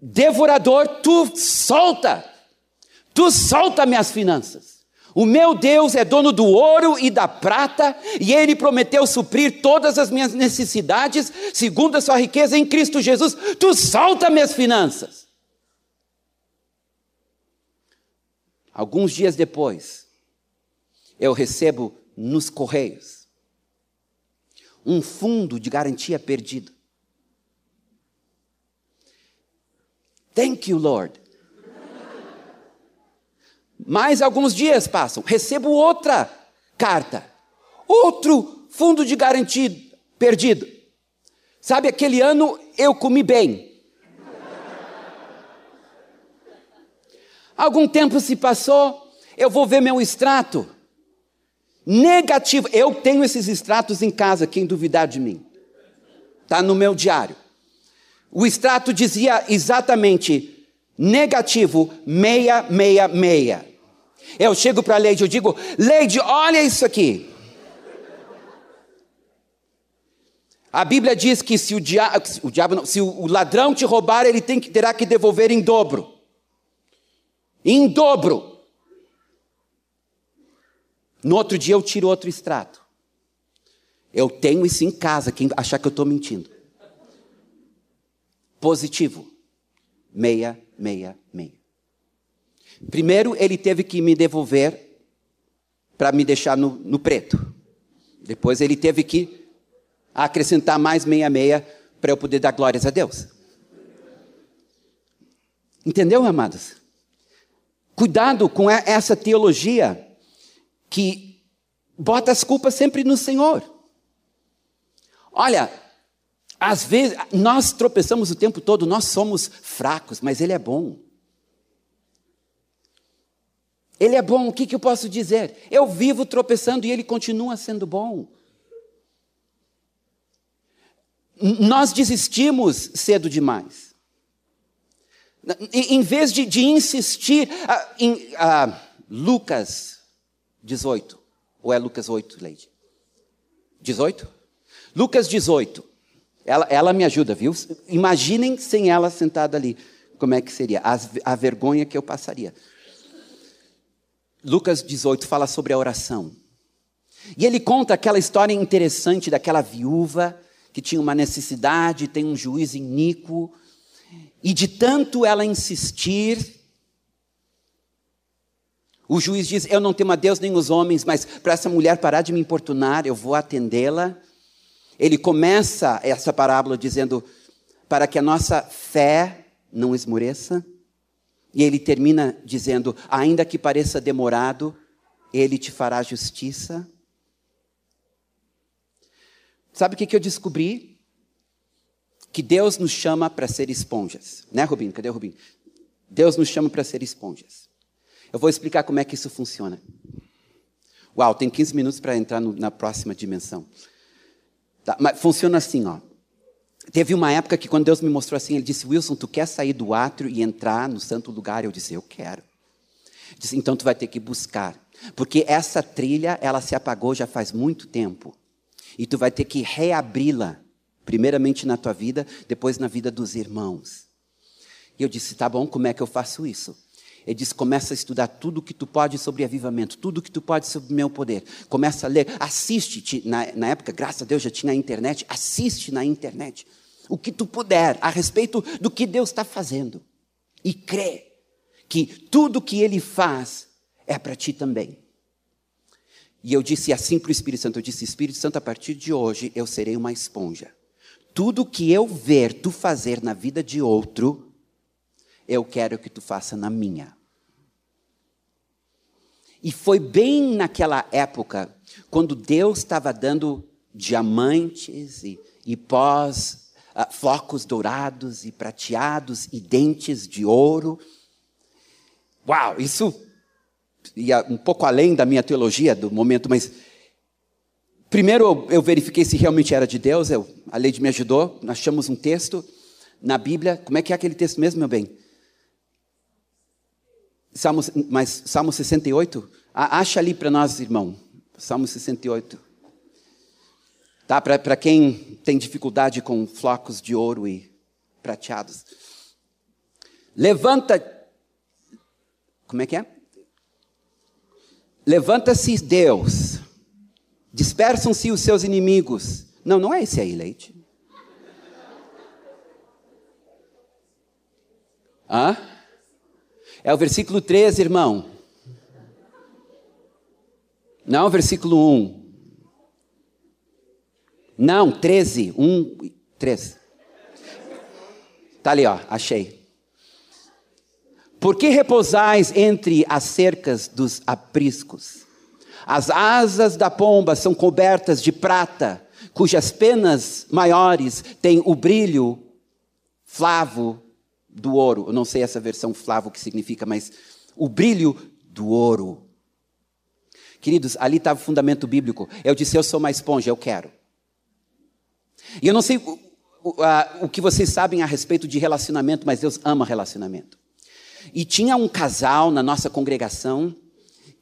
devorador, tu solta, tu solta minhas finanças. O meu Deus é dono do ouro e da prata, e Ele prometeu suprir todas as minhas necessidades, segundo a sua riqueza em Cristo Jesus. Tu solta minhas finanças. Alguns dias depois, eu recebo nos correios um fundo de garantia perdido. Thank you, Lord. Mais alguns dias passam, recebo outra carta, outro fundo de garantia perdido. Sabe, aquele ano eu comi bem. Algum tempo se passou, eu vou ver meu extrato negativo. Eu tenho esses extratos em casa, quem duvidar de mim. Está no meu diário. O extrato dizia exatamente negativo 666. Eu chego para a Leide e digo: Leide, olha isso aqui. A Bíblia diz que se o, dia, o diabo, não, se o ladrão te roubar, ele tem que, terá que devolver em dobro. Em dobro. No outro dia eu tiro outro extrato. Eu tenho isso em casa, quem achar que eu estou mentindo. Positivo. Meia, meia, meia. Primeiro ele teve que me devolver para me deixar no, no preto. Depois ele teve que acrescentar mais meia, meia para eu poder dar glórias a Deus. Entendeu, amados? Cuidado com essa teologia que bota as culpas sempre no Senhor. Olha, às vezes nós tropeçamos o tempo todo, nós somos fracos, mas Ele é bom. Ele é bom, o que, que eu posso dizer? Eu vivo tropeçando e Ele continua sendo bom. Nós desistimos cedo demais. Em vez de, de insistir, ah, em ah, Lucas 18, ou é Lucas 8, Leide? 18? Lucas 18. Ela, ela me ajuda, viu? Imaginem sem ela sentada ali. Como é que seria? A, a vergonha que eu passaria. Lucas 18 fala sobre a oração. E ele conta aquela história interessante daquela viúva que tinha uma necessidade, tem um juiz iníquo, e de tanto ela insistir, o juiz diz: Eu não temo a Deus nem os homens, mas para essa mulher parar de me importunar, eu vou atendê-la. Ele começa essa parábola dizendo: Para que a nossa fé não esmoreça. E ele termina dizendo: Ainda que pareça demorado, ele te fará justiça. Sabe o que, que eu descobri? Que Deus nos chama para ser esponjas. Né, Rubinho? Cadê o Rubinho? Deus nos chama para ser esponjas. Eu vou explicar como é que isso funciona. Uau, tem 15 minutos para entrar no, na próxima dimensão. Tá, mas funciona assim, ó. Teve uma época que quando Deus me mostrou assim, Ele disse, Wilson, tu quer sair do átrio e entrar no santo lugar? Eu disse, eu quero. Disse, então tu vai ter que buscar. Porque essa trilha, ela se apagou já faz muito tempo. E tu vai ter que reabri-la. Primeiramente na tua vida, depois na vida dos irmãos. E eu disse, tá bom, como é que eu faço isso? Ele diz: começa a estudar tudo que tu pode sobre avivamento, tudo que tu pode sobre o meu poder. Começa a ler, assiste. Na, na época, graças a Deus, já tinha a internet. Assiste na internet o que tu puder a respeito do que Deus está fazendo. E crê que tudo que Ele faz é para ti também. E eu disse assim para o Espírito Santo: eu disse, Espírito Santo, a partir de hoje eu serei uma esponja. Tudo que eu ver tu fazer na vida de outro, eu quero que tu faça na minha. E foi bem naquela época, quando Deus estava dando diamantes e, e pós, uh, flocos dourados e prateados e dentes de ouro. Uau, isso ia um pouco além da minha teologia do momento, mas primeiro eu, verifiquei se realmente era de Deus, eu, a Leide me ajudou, nós achamos um texto na Bíblia, como é que é aquele texto mesmo, meu bem? Salmo, mas Salmo 68, acha ali para nós, irmão. Salmo 68. Tá? Para quem tem dificuldade com flocos de ouro e prateados. Levanta. Como é que é? Levanta-se Deus. Dispersam-se os seus inimigos. Não, não é esse aí, Leite. Hã? É o versículo 13, irmão. Não, versículo 1. Não, 13. 1, 3. Está ali, ó, achei. Por que repousais entre as cercas dos apriscos? As asas da pomba são cobertas de prata, cujas penas maiores têm o brilho flavo do ouro. Eu não sei essa versão flavo que significa, mas o brilho do ouro. Queridos, ali estava o fundamento bíblico. Eu disse: Eu sou uma esponja, eu quero. E eu não sei o, o, a, o que vocês sabem a respeito de relacionamento, mas Deus ama relacionamento. E tinha um casal na nossa congregação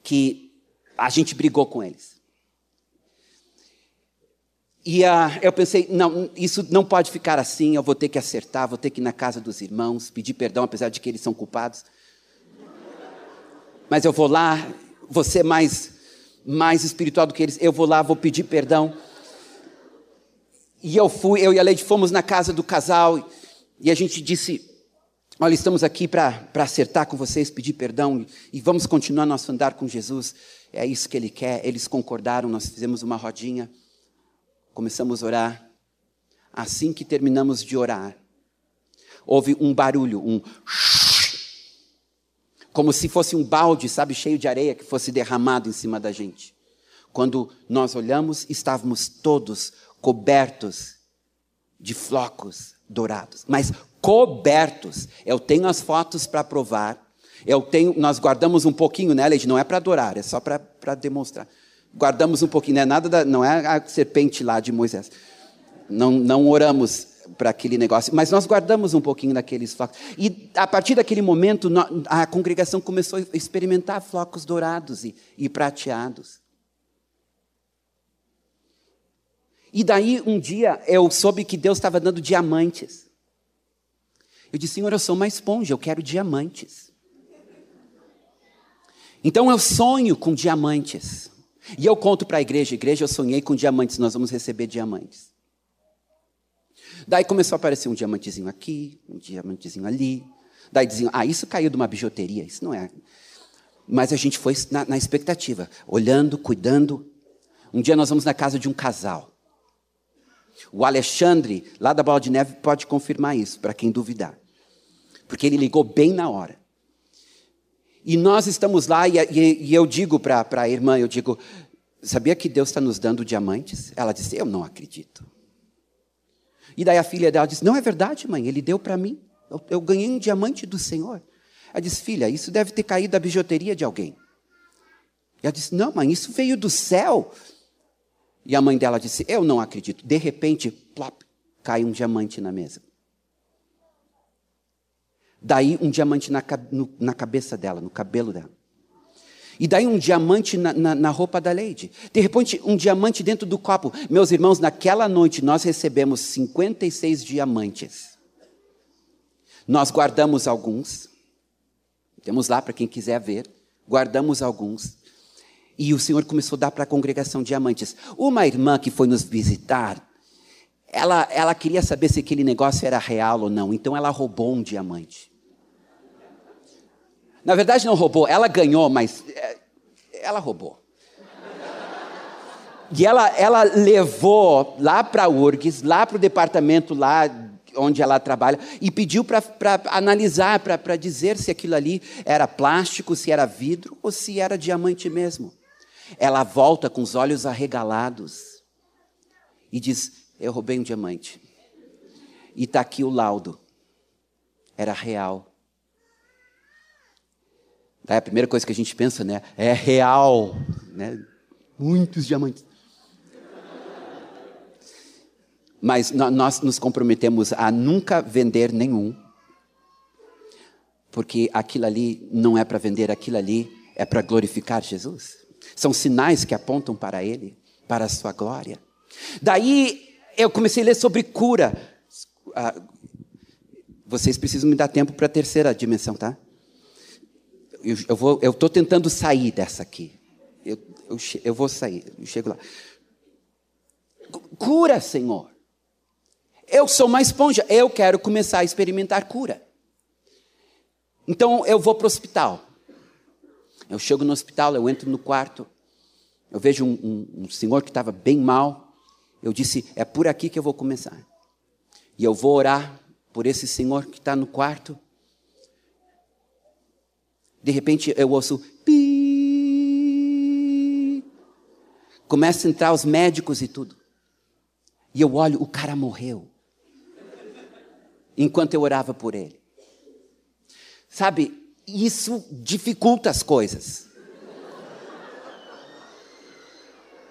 que a gente brigou com eles. E uh, eu pensei, não, isso não pode ficar assim, eu vou ter que acertar, vou ter que ir na casa dos irmãos, pedir perdão, apesar de que eles são culpados. Mas eu vou lá, ser mais, mais espiritual do que eles, eu vou lá, vou pedir perdão. E eu fui, eu e a Leide fomos na casa do casal, e a gente disse, olha, estamos aqui para acertar com vocês, pedir perdão, e vamos continuar nosso andar com Jesus, é isso que Ele quer. Eles concordaram, nós fizemos uma rodinha. Começamos a orar. Assim que terminamos de orar, houve um barulho, um como se fosse um balde, sabe, cheio de areia que fosse derramado em cima da gente. Quando nós olhamos, estávamos todos cobertos de flocos dourados, mas cobertos. Eu tenho as fotos para provar. Eu tenho, nós guardamos um pouquinho, né, Leide? Não é para adorar, é só para demonstrar. Guardamos um pouquinho, não é nada, da, não é a serpente lá de Moisés. Não, não oramos para aquele negócio. Mas nós guardamos um pouquinho daqueles flocos. E a partir daquele momento, a congregação começou a experimentar flocos dourados e, e prateados. E daí, um dia, eu soube que Deus estava dando diamantes. Eu disse, Senhor, eu sou uma esponja, eu quero diamantes. Então eu sonho com diamantes. E eu conto para a igreja, igreja, eu sonhei com diamantes, nós vamos receber diamantes. Daí começou a aparecer um diamantezinho aqui, um diamantezinho ali. Daí diziam, ah, isso caiu de uma bijuteria, isso não é. Mas a gente foi na, na expectativa, olhando, cuidando. Um dia nós vamos na casa de um casal. O Alexandre, lá da Bola de Neve, pode confirmar isso, para quem duvidar. Porque ele ligou bem na hora. E nós estamos lá, e, e, e eu digo para a irmã, eu digo, sabia que Deus está nos dando diamantes? Ela disse, eu não acredito. E daí a filha dela disse: Não é verdade, mãe, ele deu para mim. Eu, eu, ganhei um diamante do Senhor. Ela disse: Filha, isso deve ter caído da bijuteria de alguém. E ela disse: Não, mãe, isso veio do céu. E a mãe dela disse: Eu não acredito. De repente, plop, cai um diamante na mesa. Daí um diamante na, no, na cabeça dela, no cabelo dela. E daí um diamante na, na, na, roupa da Lady. De repente, um diamante dentro do copo. Meus irmãos, naquela noite nós recebemos 56 diamantes. Nós guardamos alguns. Temos lá para quem quiser ver. Guardamos alguns. E o Senhor começou a dar para a congregação diamantes. Uma irmã que foi nos visitar, ela, ela queria saber se aquele negócio era real ou não. Então ela roubou um diamante. Na verdade, não roubou, ela ganhou, mas é, ela roubou. E ela, ela levou lá para a URGS, lá para o departamento lá onde ela trabalha, e pediu para analisar, para dizer se aquilo ali era plástico, se era vidro ou se era diamante mesmo. Ela volta com os olhos arregalados e diz: Eu roubei um diamante. E está aqui o laudo. Era real. Tá? A primeira coisa que a gente pensa, né, é real, né? Muitos diamantes. Mas nós nos comprometemos a nunca vender nenhum, porque aquilo ali não é para vender, aquilo ali é para glorificar Jesus. São sinais que apontam para Ele, para a Sua glória. Daí eu comecei a ler sobre cura. Ah, vocês precisam me dar tempo para a terceira dimensão, tá? Eu, vou, eu estou tentando sair dessa aqui. Eu, eu, eu vou sair, eu chego lá. Cura, Senhor. Eu sou uma esponja, eu quero começar a experimentar cura. Então eu vou para o hospital. Eu chego no hospital, eu entro no quarto, eu vejo um, um, um senhor que estava bem mal. Eu disse: é por aqui que eu vou começar. E eu vou orar por esse senhor que está no quarto. De repente eu ouço pi. Começa a entrar os médicos e tudo. E eu olho, o cara morreu. Enquanto eu orava por ele. Sabe, isso dificulta as coisas.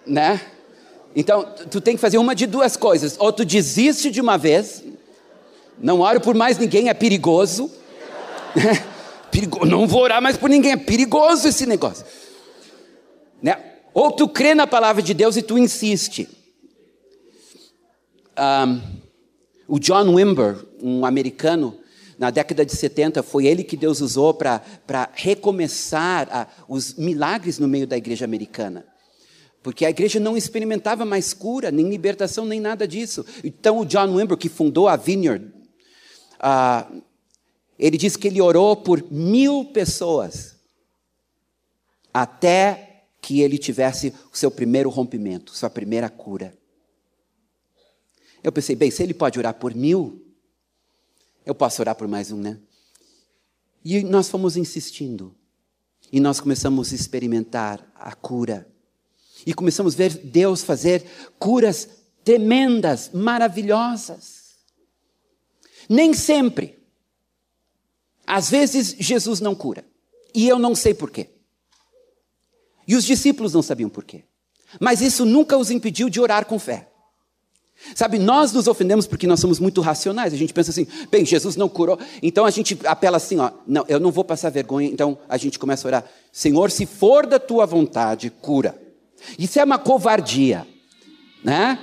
né? Então, tu tem que fazer uma de duas coisas. Ou tu desiste de uma vez, não oro por mais ninguém, é perigoso. (laughs) Perigoso. Não vou orar mais por ninguém, é perigoso esse negócio. Né? Ou tu crê na palavra de Deus e tu insiste. Um, o John Wimber, um americano, na década de 70, foi ele que Deus usou para recomeçar a, os milagres no meio da igreja americana. Porque a igreja não experimentava mais cura, nem libertação, nem nada disso. Então, o John Wimber, que fundou a Vineyard, uh, ele diz que ele orou por mil pessoas até que ele tivesse o seu primeiro rompimento, sua primeira cura. Eu pensei, bem, se ele pode orar por mil, eu posso orar por mais um, né? E nós fomos insistindo. E nós começamos a experimentar a cura. E começamos a ver Deus fazer curas tremendas, maravilhosas. Nem sempre. Às vezes Jesus não cura. E eu não sei porquê. E os discípulos não sabiam porquê. Mas isso nunca os impediu de orar com fé. Sabe, nós nos ofendemos porque nós somos muito racionais. A gente pensa assim, bem, Jesus não curou. Então a gente apela assim, ó, não, eu não vou passar vergonha. Então a gente começa a orar, Senhor, se for da tua vontade, cura. Isso é uma covardia, né?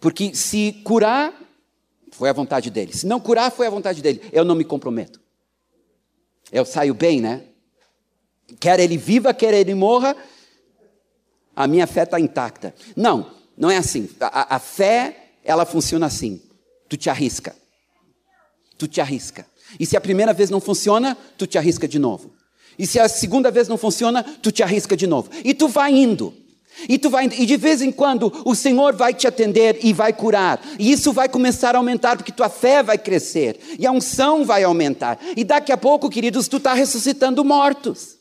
Porque se curar, foi a vontade dele. Se não curar, foi a vontade dele. Eu não me comprometo. Eu saio bem, né? Quer ele viva, quer ele morra, a minha fé está intacta. Não, não é assim. A, a, fé, ela funciona assim. Tu te arrisca. Tu te arrisca. E se a primeira vez não funciona, tu te arrisca de novo. E se a segunda vez não funciona, tu te arrisca de novo. E tu vai indo. E tu vai. E de vez em quando o Senhor vai te atender e vai curar. E isso vai começar a aumentar, porque tua fé vai crescer. E a unção vai aumentar. E daqui a pouco, queridos, tu está ressuscitando mortos.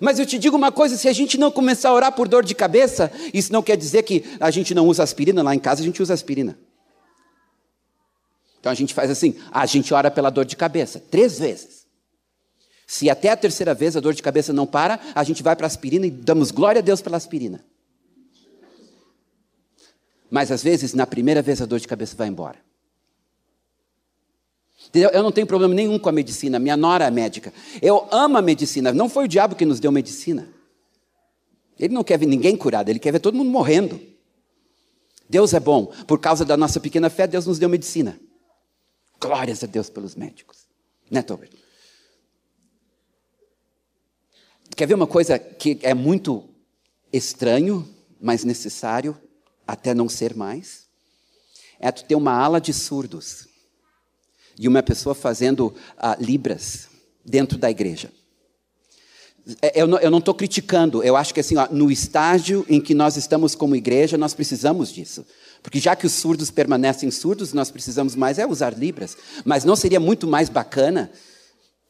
Mas eu te digo uma coisa: se a gente não começar a orar por dor de cabeça, isso não quer dizer que a gente não usa aspirina. Lá em casa a gente usa aspirina. Então a gente faz assim: a gente ora pela dor de cabeça, três vezes. Se até a terceira vez a dor de cabeça não para, a gente vai para a aspirina e damos glória a Deus pela aspirina. Mas às vezes, na primeira vez, a dor de cabeça vai embora. Eu não tenho problema nenhum com a medicina, minha nora é médica. Eu amo a medicina, não foi o diabo que nos deu medicina. Ele não quer ver ninguém curado, ele quer ver todo mundo morrendo. Deus é bom, por causa da nossa pequena fé, Deus nos deu medicina. Glórias a Deus pelos médicos. Né, Tober? Quer ver uma coisa que é muito estranho, mas necessário, até não ser mais? É tu ter uma ala de surdos e uma pessoa fazendo uh, libras dentro da igreja. É, eu não estou criticando, eu acho que assim, ó, no estágio em que nós estamos como igreja, nós precisamos disso. Porque já que os surdos permanecem surdos, nós precisamos mais é usar libras. Mas não seria muito mais bacana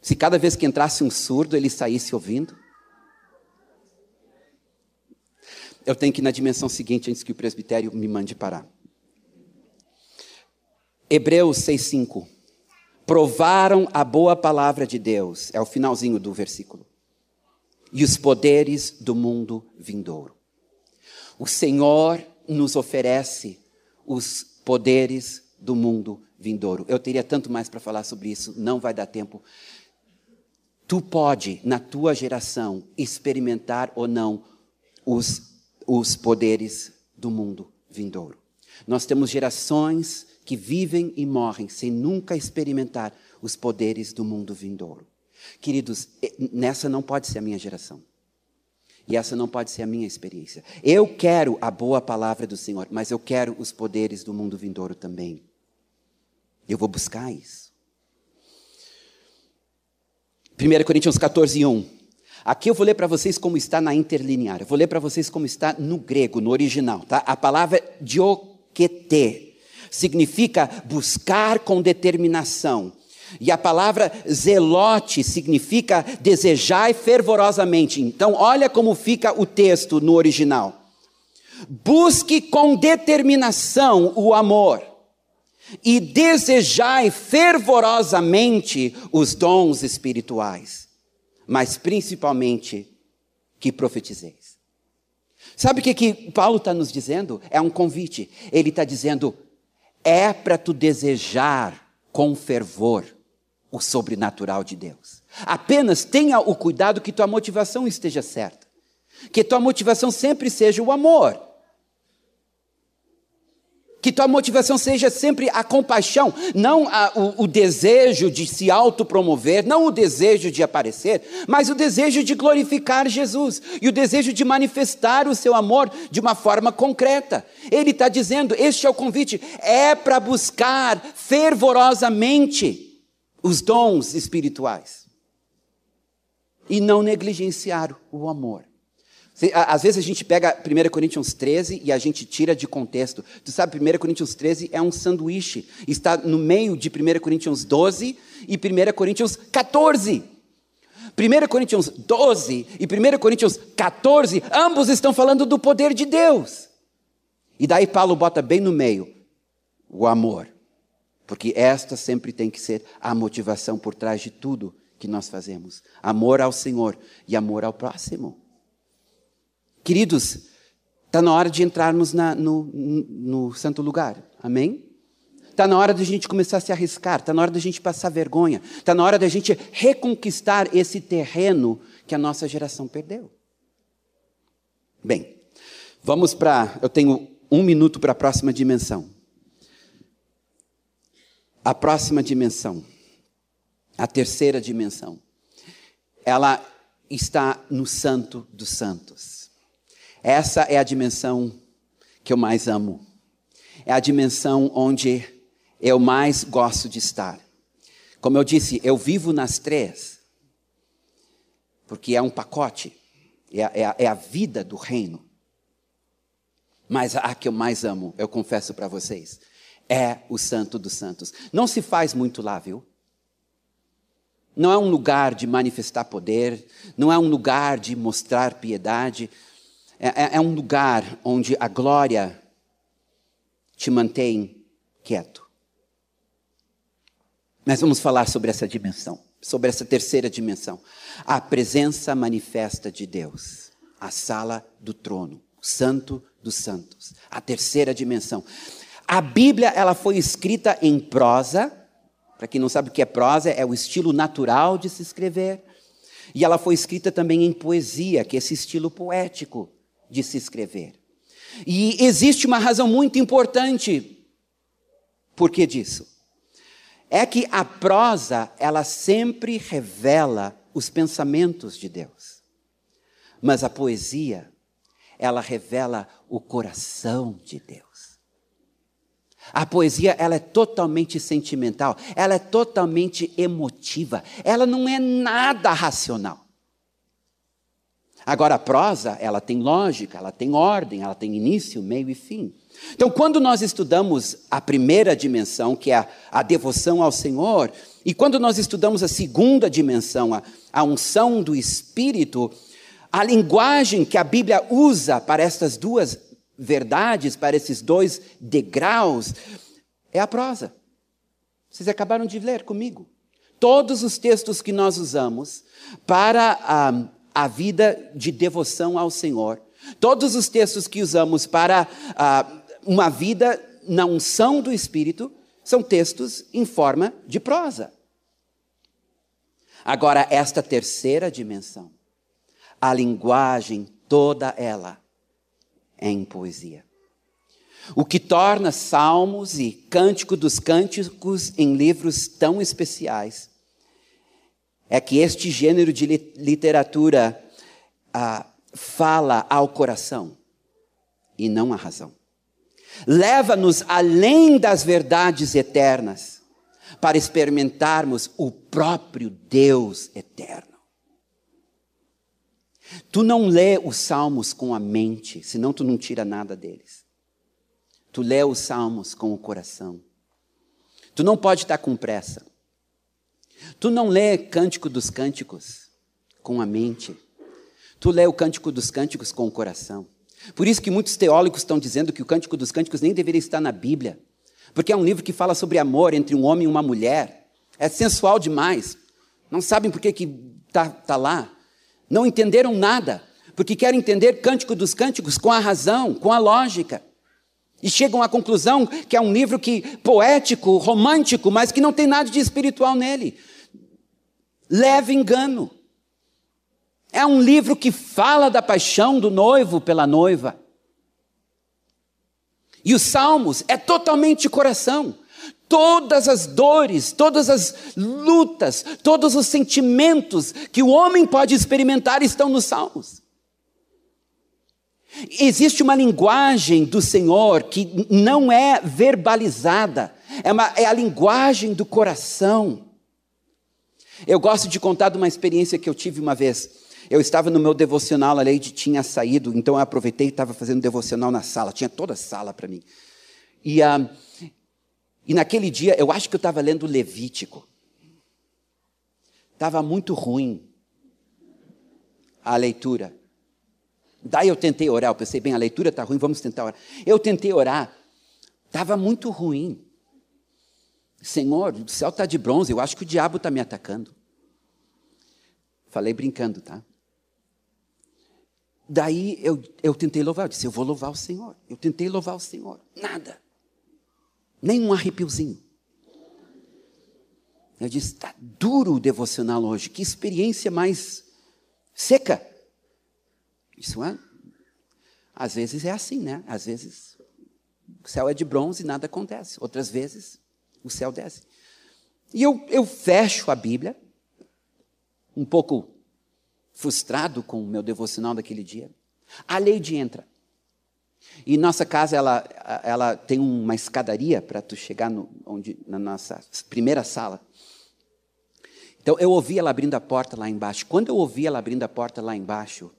se cada vez que entrasse um surdo ele saísse ouvindo? Eu tenho que ir na dimensão seguinte antes que o presbitério me mande parar. Hebreus 6,5 provaram a boa palavra de Deus, é o finalzinho do versículo, e os poderes do mundo vindouro. O Senhor nos oferece os poderes do mundo vindouro. Eu teria tanto mais para falar sobre isso, não vai dar tempo. Tu pode, na tua geração, experimentar ou não os, os poderes do mundo vindouro. Nós temos gerações que vivem e morrem sem nunca experimentar os poderes do mundo vindouro. Queridos, nessa não pode ser a minha geração. E essa não pode ser a minha experiência. Eu quero a boa palavra do Senhor, mas eu quero os poderes do mundo vindouro também. Eu vou buscar isso. 1 Coríntios 14, 1. Aqui eu vou ler para vocês como está na interlinear. Eu vou ler para vocês como está no grego, no original. Tá? A palavra diokete significa buscar com determinação. E a palavra zelote significa desejar fervorosamente. Então, olha como fica o texto no original. Busque com determinação o amor e desejai fervorosamente os dons espirituais, mas principalmente que profetizeis. Sabe o que, que Paulo está nos dizendo? É um convite. Ele está dizendo: é para tu desejar com fervor o sobrenatural de Deus. Apenas tenha o cuidado que tua motivação esteja certa. Que tua motivação sempre seja o amor. Que tua motivação seja sempre a compaixão, não a, o, o desejo de se autopromover, não o desejo de aparecer, mas o desejo de glorificar Jesus e o desejo de manifestar o seu amor de uma forma concreta. Ele está dizendo: este é o convite, é para buscar fervorosamente os dons espirituais e não negligenciar o amor. Às vezes a gente pega 1 Coríntios 13 e a gente tira de contexto. Tu sabe, 1 Coríntios 13 é um sanduíche. Está no meio de 1 Coríntios 12 e 1 Coríntios 14. 1 Coríntios 12 e 1 Coríntios 14, ambos estão falando do poder de Deus. E daí Paulo bota bem no meio o amor. Porque esta sempre tem que ser a motivação por trás de tudo que nós fazemos: amor ao Senhor e amor ao próximo. Queridos, está na hora de entrarmos na, no, no santo lugar. Amém? Está na hora de a gente começar a se arriscar, está na hora de a gente passar vergonha, está na hora de a gente reconquistar esse terreno que a nossa geração perdeu. Bem, vamos para. Eu tenho um minuto para a próxima dimensão. A próxima dimensão, a terceira dimensão, ela está no Santo dos Santos. Essa é a dimensão que eu mais amo. É a dimensão onde eu mais gosto de estar. Como eu disse, eu vivo nas três, porque é um pacote, é, é, é a vida do reino. Mas a que eu mais amo, eu confesso para vocês, é o Santo dos Santos. Não se faz muito lá, viu? Não é um lugar de manifestar poder, não é um lugar de mostrar piedade, é, é, é um lugar onde a glória te mantém quieto. Mas vamos falar sobre essa dimensão, sobre essa terceira dimensão. A presença manifesta de Deus, a sala do trono, o santo dos santos, a terceira dimensão. A Bíblia, ela foi escrita em prosa, para quem não sabe o que é prosa, é o estilo natural de se escrever. E ela foi escrita também em poesia, que é esse estilo poético de se escrever. E existe uma razão muito importante por que disso. É que a prosa, ela sempre revela os pensamentos de Deus. Mas a poesia, ela revela o coração de Deus. A poesia, ela é totalmente sentimental, ela é totalmente emotiva, ela não é nada racional. Agora, a prosa, ela tem lógica, ela tem ordem, ela tem início, meio e fim. Então, quando nós estudamos a primeira dimensão, que é a, a devoção ao Senhor, e quando nós estudamos a segunda dimensão, a, a unção do Espírito, a linguagem que a Bíblia usa para estas duas verdades, para esses dois degraus, é a prosa. Vocês acabaram de ler comigo. Todos os textos que nós usamos para a a vida de devoção ao Senhor. Todos os textos que usamos para uh, uma vida na unção do Espírito são textos em forma de prosa. Agora, esta terceira dimensão, a linguagem toda ela é em poesia. O que torna Salmos e Cântico dos Cânticos em livros tão especiais é que este gênero de literatura ah, fala ao coração e não à razão. Leva-nos além das verdades eternas para experimentarmos o próprio Deus eterno. Tu não lê os salmos com a mente, senão tu não tira nada deles. Tu lê os salmos com o coração. Tu não pode estar com pressa. Tu não lê Cântico dos Cânticos com a mente. Tu lê o Cântico dos Cânticos com o coração. Por isso que muitos teólogos estão dizendo que o Cântico dos Cânticos nem deveria estar na Bíblia. Porque é um livro que fala sobre amor entre um homem e uma mulher. É sensual demais. Não sabem por que está tá lá. Não entenderam nada. Porque querem entender Cântico dos Cânticos com a razão, com a lógica. E chegam à conclusão que é um livro que poético, romântico, mas que não tem nada de espiritual nele. Leve engano. É um livro que fala da paixão do noivo pela noiva. E os Salmos é totalmente coração. Todas as dores, todas as lutas, todos os sentimentos que o homem pode experimentar estão nos Salmos. Existe uma linguagem do Senhor que não é verbalizada, é, uma, é a linguagem do coração. Eu gosto de contar de uma experiência que eu tive uma vez. Eu estava no meu devocional, a Leide tinha saído, então eu aproveitei e estava fazendo devocional na sala, tinha toda a sala para mim. E, uh, e naquele dia, eu acho que eu estava lendo Levítico. Estava muito ruim a leitura. Daí eu tentei orar, eu pensei, bem, a leitura está ruim, vamos tentar orar. Eu tentei orar, estava muito ruim. Senhor, o céu está de bronze, eu acho que o diabo está me atacando. Falei brincando, tá? Daí eu, eu tentei louvar, eu disse, eu vou louvar o Senhor. Eu tentei louvar o Senhor, nada. Nem um arrepiozinho. Eu disse, está duro o devocional hoje, que experiência mais seca. Isso é. Às vezes é assim, né? Às vezes o céu é de bronze e nada acontece. Outras vezes o céu desce. E eu, eu fecho a Bíblia, um pouco frustrado com o meu devocional daquele dia. A Leide entra. E nossa casa, ela, ela tem uma escadaria para tu chegar no, onde, na nossa primeira sala. Então eu ouvi ela abrindo a porta lá embaixo. Quando eu ouvi ela abrindo a porta lá embaixo,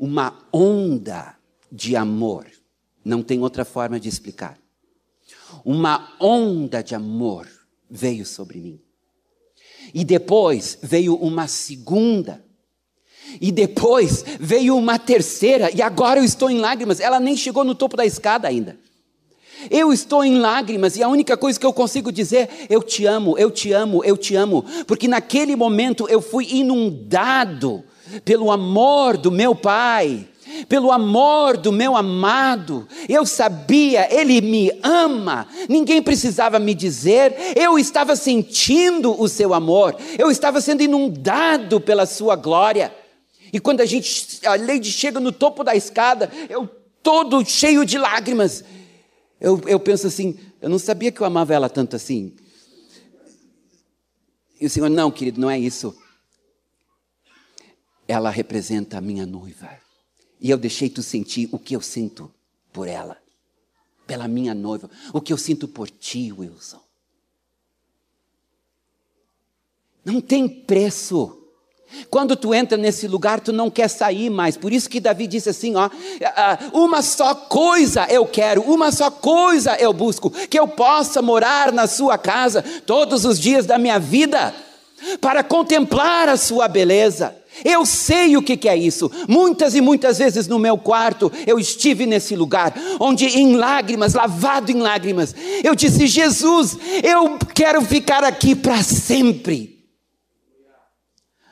uma onda de amor, não tem outra forma de explicar. Uma onda de amor veio sobre mim. E depois veio uma segunda. E depois veio uma terceira, e agora eu estou em lágrimas. Ela nem chegou no topo da escada ainda. Eu estou em lágrimas e a única coisa que eu consigo dizer, eu te amo, eu te amo, eu te amo, porque naquele momento eu fui inundado pelo amor do meu Pai, pelo amor do meu amado. Eu sabia, Ele me ama. Ninguém precisava me dizer, eu estava sentindo o seu amor, eu estava sendo inundado pela sua glória. E quando a gente, a Lady chega no topo da escada, eu todo cheio de lágrimas. Eu, eu penso assim, eu não sabia que eu amava ela tanto assim. E o Senhor, não, querido, não é isso ela representa a minha noiva. E eu deixei tu sentir o que eu sinto por ela, pela minha noiva, o que eu sinto por ti, Wilson. Não tem preço. Quando tu entra nesse lugar, tu não quer sair mais. Por isso que Davi disse assim: ó, ah, uma só coisa eu quero, uma só coisa eu busco, que eu possa morar na sua casa todos os dias da minha vida, para contemplar a sua beleza eu sei o que é isso. Muitas e muitas vezes no meu quarto eu estive nesse lugar, onde em lágrimas, lavado em lágrimas, eu disse: Jesus, eu quero ficar aqui para sempre.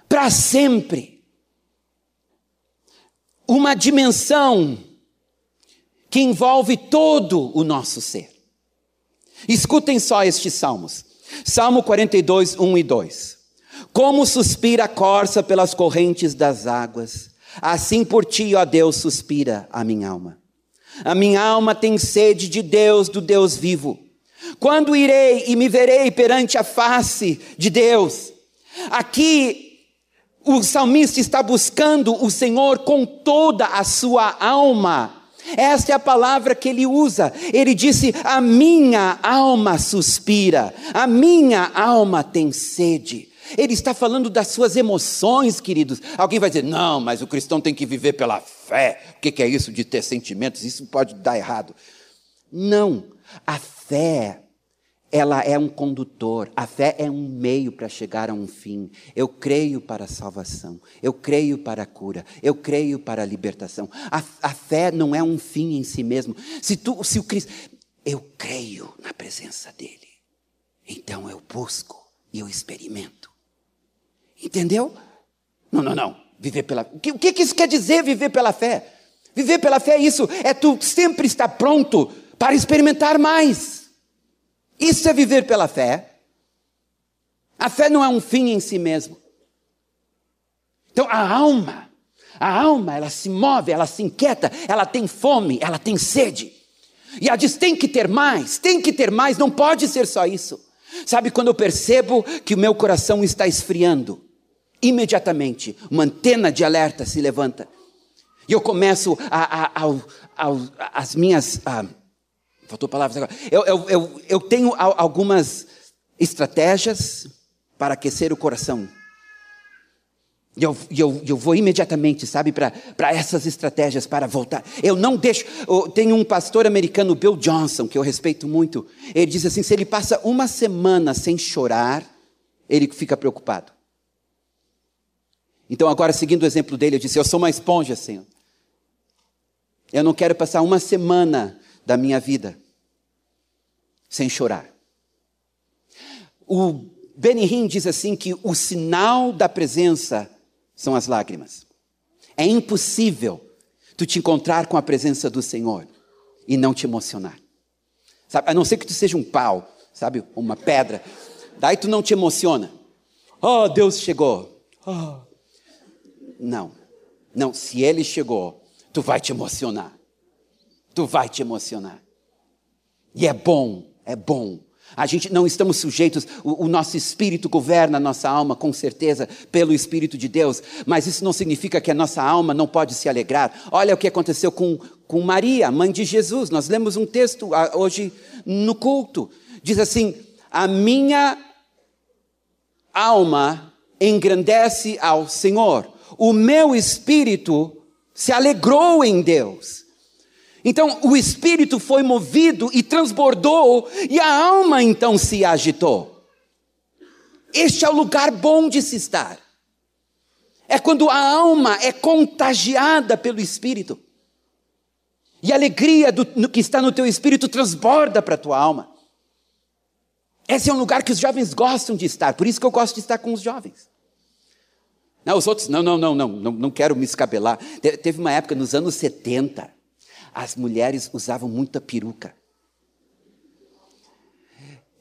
Para sempre. Uma dimensão que envolve todo o nosso ser. Escutem só estes salmos. Salmo 42, 1 e 2. Como suspira a corça pelas correntes das águas, assim por ti, ó Deus, suspira a minha alma. A minha alma tem sede de Deus, do Deus vivo. Quando irei e me verei perante a face de Deus? Aqui o salmista está buscando o Senhor com toda a sua alma. Esta é a palavra que ele usa. Ele disse: A minha alma suspira, a minha alma tem sede. Ele está falando das suas emoções, queridos. Alguém vai dizer, não, mas o cristão tem que viver pela fé. O que é isso de ter sentimentos? Isso pode dar errado. Não, a fé, ela é um condutor, a fé é um meio para chegar a um fim. Eu creio para a salvação, eu creio para a cura, eu creio para a libertação. A, a fé não é um fim em si mesmo. Se, tu, se o Cristo, eu creio na presença dEle, então eu busco e eu experimento. Entendeu? Não, não, não. Viver pela. O que, o que isso quer dizer, viver pela fé? Viver pela fé é isso, é tu sempre estar pronto para experimentar mais. Isso é viver pela fé. A fé não é um fim em si mesmo. Então a alma, a alma, ela se move, ela se inquieta, ela tem fome, ela tem sede. E ela diz: tem que ter mais, tem que ter mais, não pode ser só isso. Sabe quando eu percebo que o meu coração está esfriando? Imediatamente, uma antena de alerta se levanta. E eu começo a, a, a, as minhas. faltou palavras agora. Eu, eu, eu, eu tenho algumas estratégias para aquecer o coração. E eu, eu, eu vou imediatamente, sabe, para essas estratégias para voltar. Eu não deixo. Tem um pastor americano, Bill Johnson, que eu respeito muito. Ele diz assim: se ele passa uma semana sem chorar, ele fica preocupado. Então, agora, seguindo o exemplo dele, eu disse: Eu sou uma esponja, Senhor. Eu não quero passar uma semana da minha vida sem chorar. O Benihim diz assim que o sinal da presença são as lágrimas. É impossível tu te encontrar com a presença do Senhor e não te emocionar. Sabe? A não ser que tu seja um pau, sabe? Uma pedra. Daí tu não te emociona. Oh, Deus chegou. Oh. Não. Não, se ele chegou, tu vai te emocionar. Tu vai te emocionar. E é bom, é bom. A gente não estamos sujeitos, o, o, nosso espírito governa a nossa alma, com certeza, pelo Espírito de Deus, mas isso não significa que a nossa alma não pode se alegrar. Olha o que aconteceu com, com Maria, mãe de Jesus. Nós lemos um texto hoje no culto. Diz assim: A minha alma engrandece ao Senhor, o meu espírito se alegrou em Deus. Então o espírito foi movido e transbordou, e a alma então se agitou. Este é o lugar bom de se estar. É quando a alma é contagiada pelo espírito. E a alegria do, no, que está no teu espírito transborda para a tua alma. Esse é um lugar que os jovens gostam de estar, por isso que eu gosto de estar com os jovens. Não, os outros, não, não, não, não, não, não quero me escabelar. Te, teve uma época nos anos 70 as mulheres usavam muita peruca.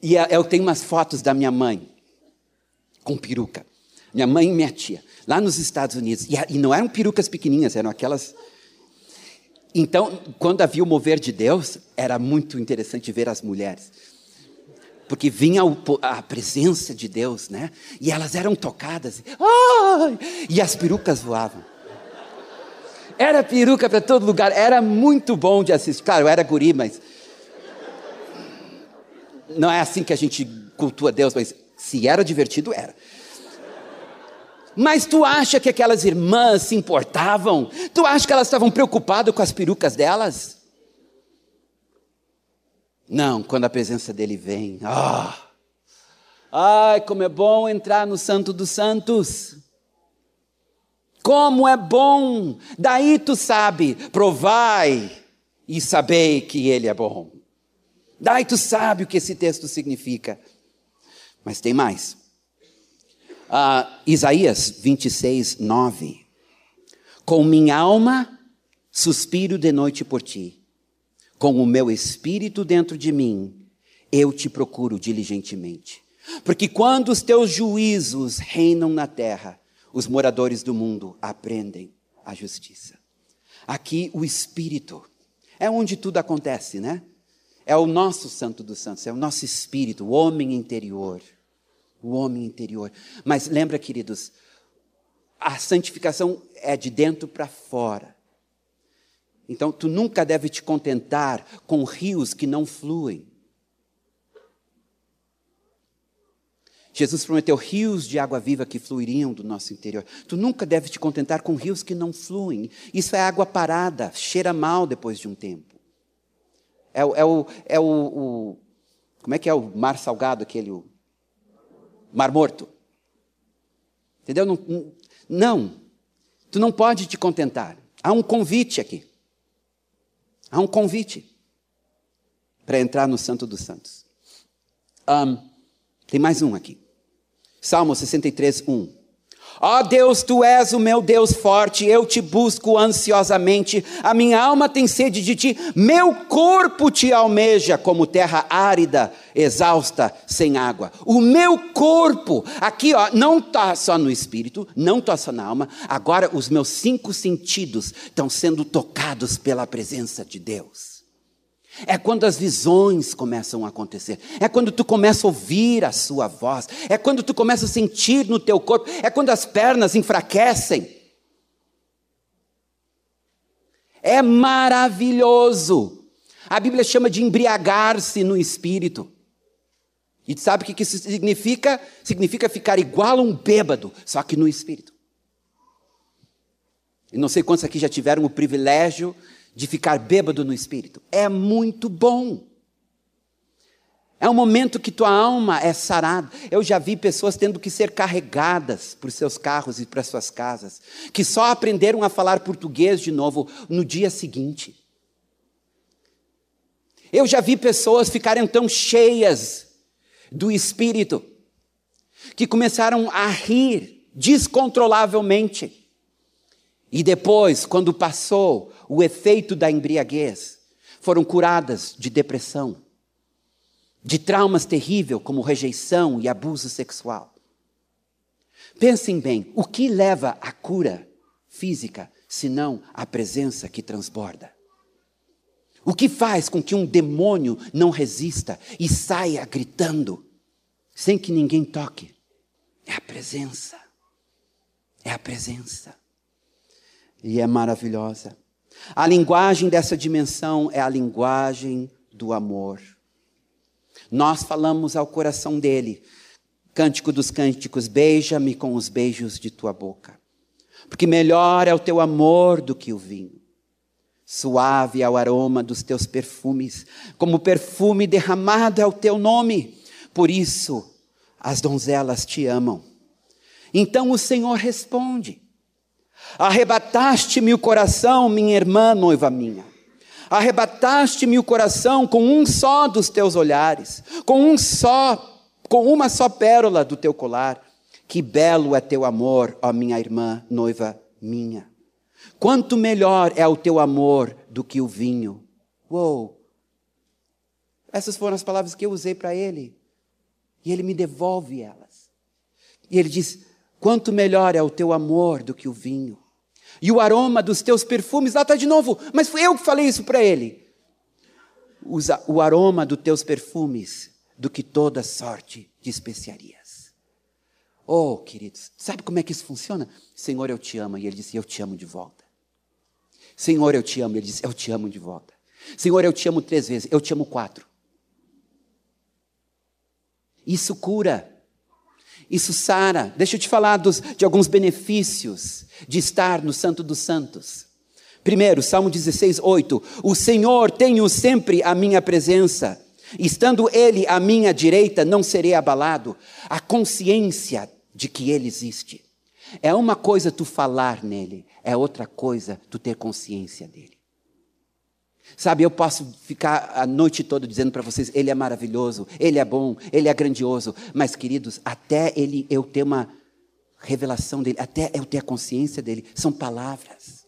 E eu tenho umas fotos da minha mãe com peruca. Minha mãe e minha tia, lá nos Estados Unidos. E, não eram perucas pequenininhas, eram aquelas. Então, quando havia o mover de Deus, era muito interessante ver as mulheres. Porque vinha a presença de Deus, né? E elas eram tocadas. E as perucas voavam. Era peruca para todo lugar, era muito bom de assistir. Claro, eu era guri, mas. Não é assim que a gente cultua Deus, mas se era divertido, era. Mas tu acha que aquelas irmãs se importavam? Tu acha que elas estavam preocupadas com as perucas delas? Não, quando a presença dele vem. Ah! Ai, como é bom entrar no Santo dos Santos. Como é bom! Daí tu sabe, provai e sabei que ele é bom. Daí tu sabe o que esse texto significa. Mas tem mais. Uh, Isaías 26, 9. Com minha alma suspiro de noite por ti, com o meu espírito dentro de mim, eu te procuro diligentemente. Porque quando os teus juízos reinam na terra, os moradores do mundo aprendem a justiça. Aqui o Espírito é onde tudo acontece, né? É o nosso Santo dos Santos, é o nosso espírito, o homem interior. O homem interior. Mas lembra, queridos, a santificação é de dentro para fora. Então, tu nunca deve te contentar com rios que não fluem. Jesus prometeu rios de água viva que fluiriam do nosso interior. Tu nunca deve te contentar com rios que não fluem. Isso é água parada, cheira mal depois de um tempo. É, é, o, é o, o, Como é que é o mar salgado, aquele. O, mar morto. Entendeu? Não, não. Tu não pode te contentar. Há um convite aqui. Há um convite para entrar no Santo dos Santos. Um, tem mais um aqui. Salmo 63, 1. Ó oh Deus, tu és o meu Deus forte, eu te busco ansiosamente, a minha alma tem sede de ti, meu corpo te almeja como terra árida, exausta, sem água. O meu corpo, aqui ó, não está só no espírito, não está só na alma, agora os meus cinco sentidos estão sendo tocados pela presença de Deus. É quando as visões começam a acontecer. É quando tu começa a ouvir a sua voz. É quando tu começa a sentir no teu corpo. É quando as pernas enfraquecem. É maravilhoso. A Bíblia chama de embriagar-se no espírito. E sabe o que isso significa? Significa ficar igual a um bêbado, só que no espírito. E não sei quantos aqui já tiveram o privilégio de ficar bêbado no espírito. É muito bom. É um momento que tua alma é sarada. Eu já vi pessoas tendo que ser carregadas por seus carros e para suas casas, que só aprenderam a falar português de novo no dia seguinte. Eu já vi pessoas ficarem tão cheias do espírito que começaram a rir descontrolavelmente. E depois, quando passou o efeito da embriaguez, foram curadas de depressão, de traumas terríveis como rejeição e abuso sexual. Pensem bem, o que leva à cura física senão a presença que transborda? O que faz com que um demônio não resista e saia gritando, sem que ninguém toque? É a presença. É a presença. E é maravilhosa. A linguagem dessa dimensão é a linguagem do amor. Nós falamos ao coração dele. Cântico dos cânticos, beija-me com os beijos de tua boca. Porque melhor é o teu amor do que o vinho. Suave é o aroma dos teus perfumes, como perfume derramado é o teu nome. Por isso as donzelas te amam. Então o Senhor responde: Arrebataste-me o coração, minha irmã, noiva minha. Arrebataste-me o coração com um só dos teus olhares, com um só, com uma só pérola do teu colar. Que belo é teu amor, ó minha irmã, noiva minha. Quanto melhor é o teu amor do que o vinho. Uou! Essas foram as palavras que eu usei para ele. E ele me devolve elas. E ele diz: Quanto melhor é o teu amor do que o vinho. E o aroma dos teus perfumes, lá está de novo, mas fui eu que falei isso para ele. Usa o aroma dos teus perfumes do que toda sorte de especiarias. Oh, queridos, sabe como é que isso funciona? Senhor, eu te amo. E ele disse: Eu te amo de volta. Senhor, eu te amo. Ele disse: Eu te amo de volta. Senhor, eu te amo três vezes. Eu te amo quatro. Isso cura. Isso sara. Deixa eu te falar dos, de alguns benefícios de estar no Santo dos Santos. Primeiro, Salmo 16, 8. O Senhor tenho sempre a minha presença. Estando Ele à minha direita, não serei abalado. A consciência de que Ele existe. É uma coisa tu falar nele, é outra coisa tu ter consciência dele. Sabe, eu posso ficar a noite toda dizendo para vocês, ele é maravilhoso, ele é bom, ele é grandioso, mas queridos, até ele eu ter uma revelação dele, até eu ter a consciência dele, são palavras.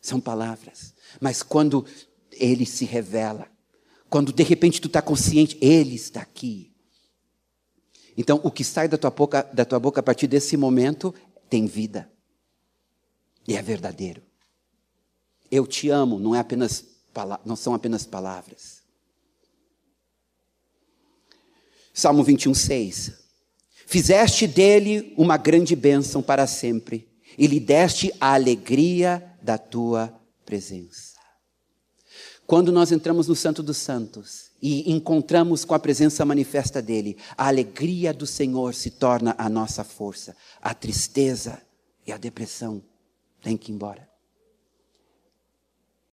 São palavras. Mas quando ele se revela, quando de repente tu está consciente, ele está aqui. Então, o que sai da tua, boca, da tua boca a partir desse momento tem vida. E é verdadeiro. Eu te amo, não, é apenas, não são apenas palavras. Salmo 21, 6. Fizeste dele uma grande bênção para sempre, e lhe deste a alegria da tua presença. Quando nós entramos no Santo dos Santos, e encontramos com a presença manifesta dele, a alegria do Senhor se torna a nossa força, a tristeza e a depressão têm que ir embora.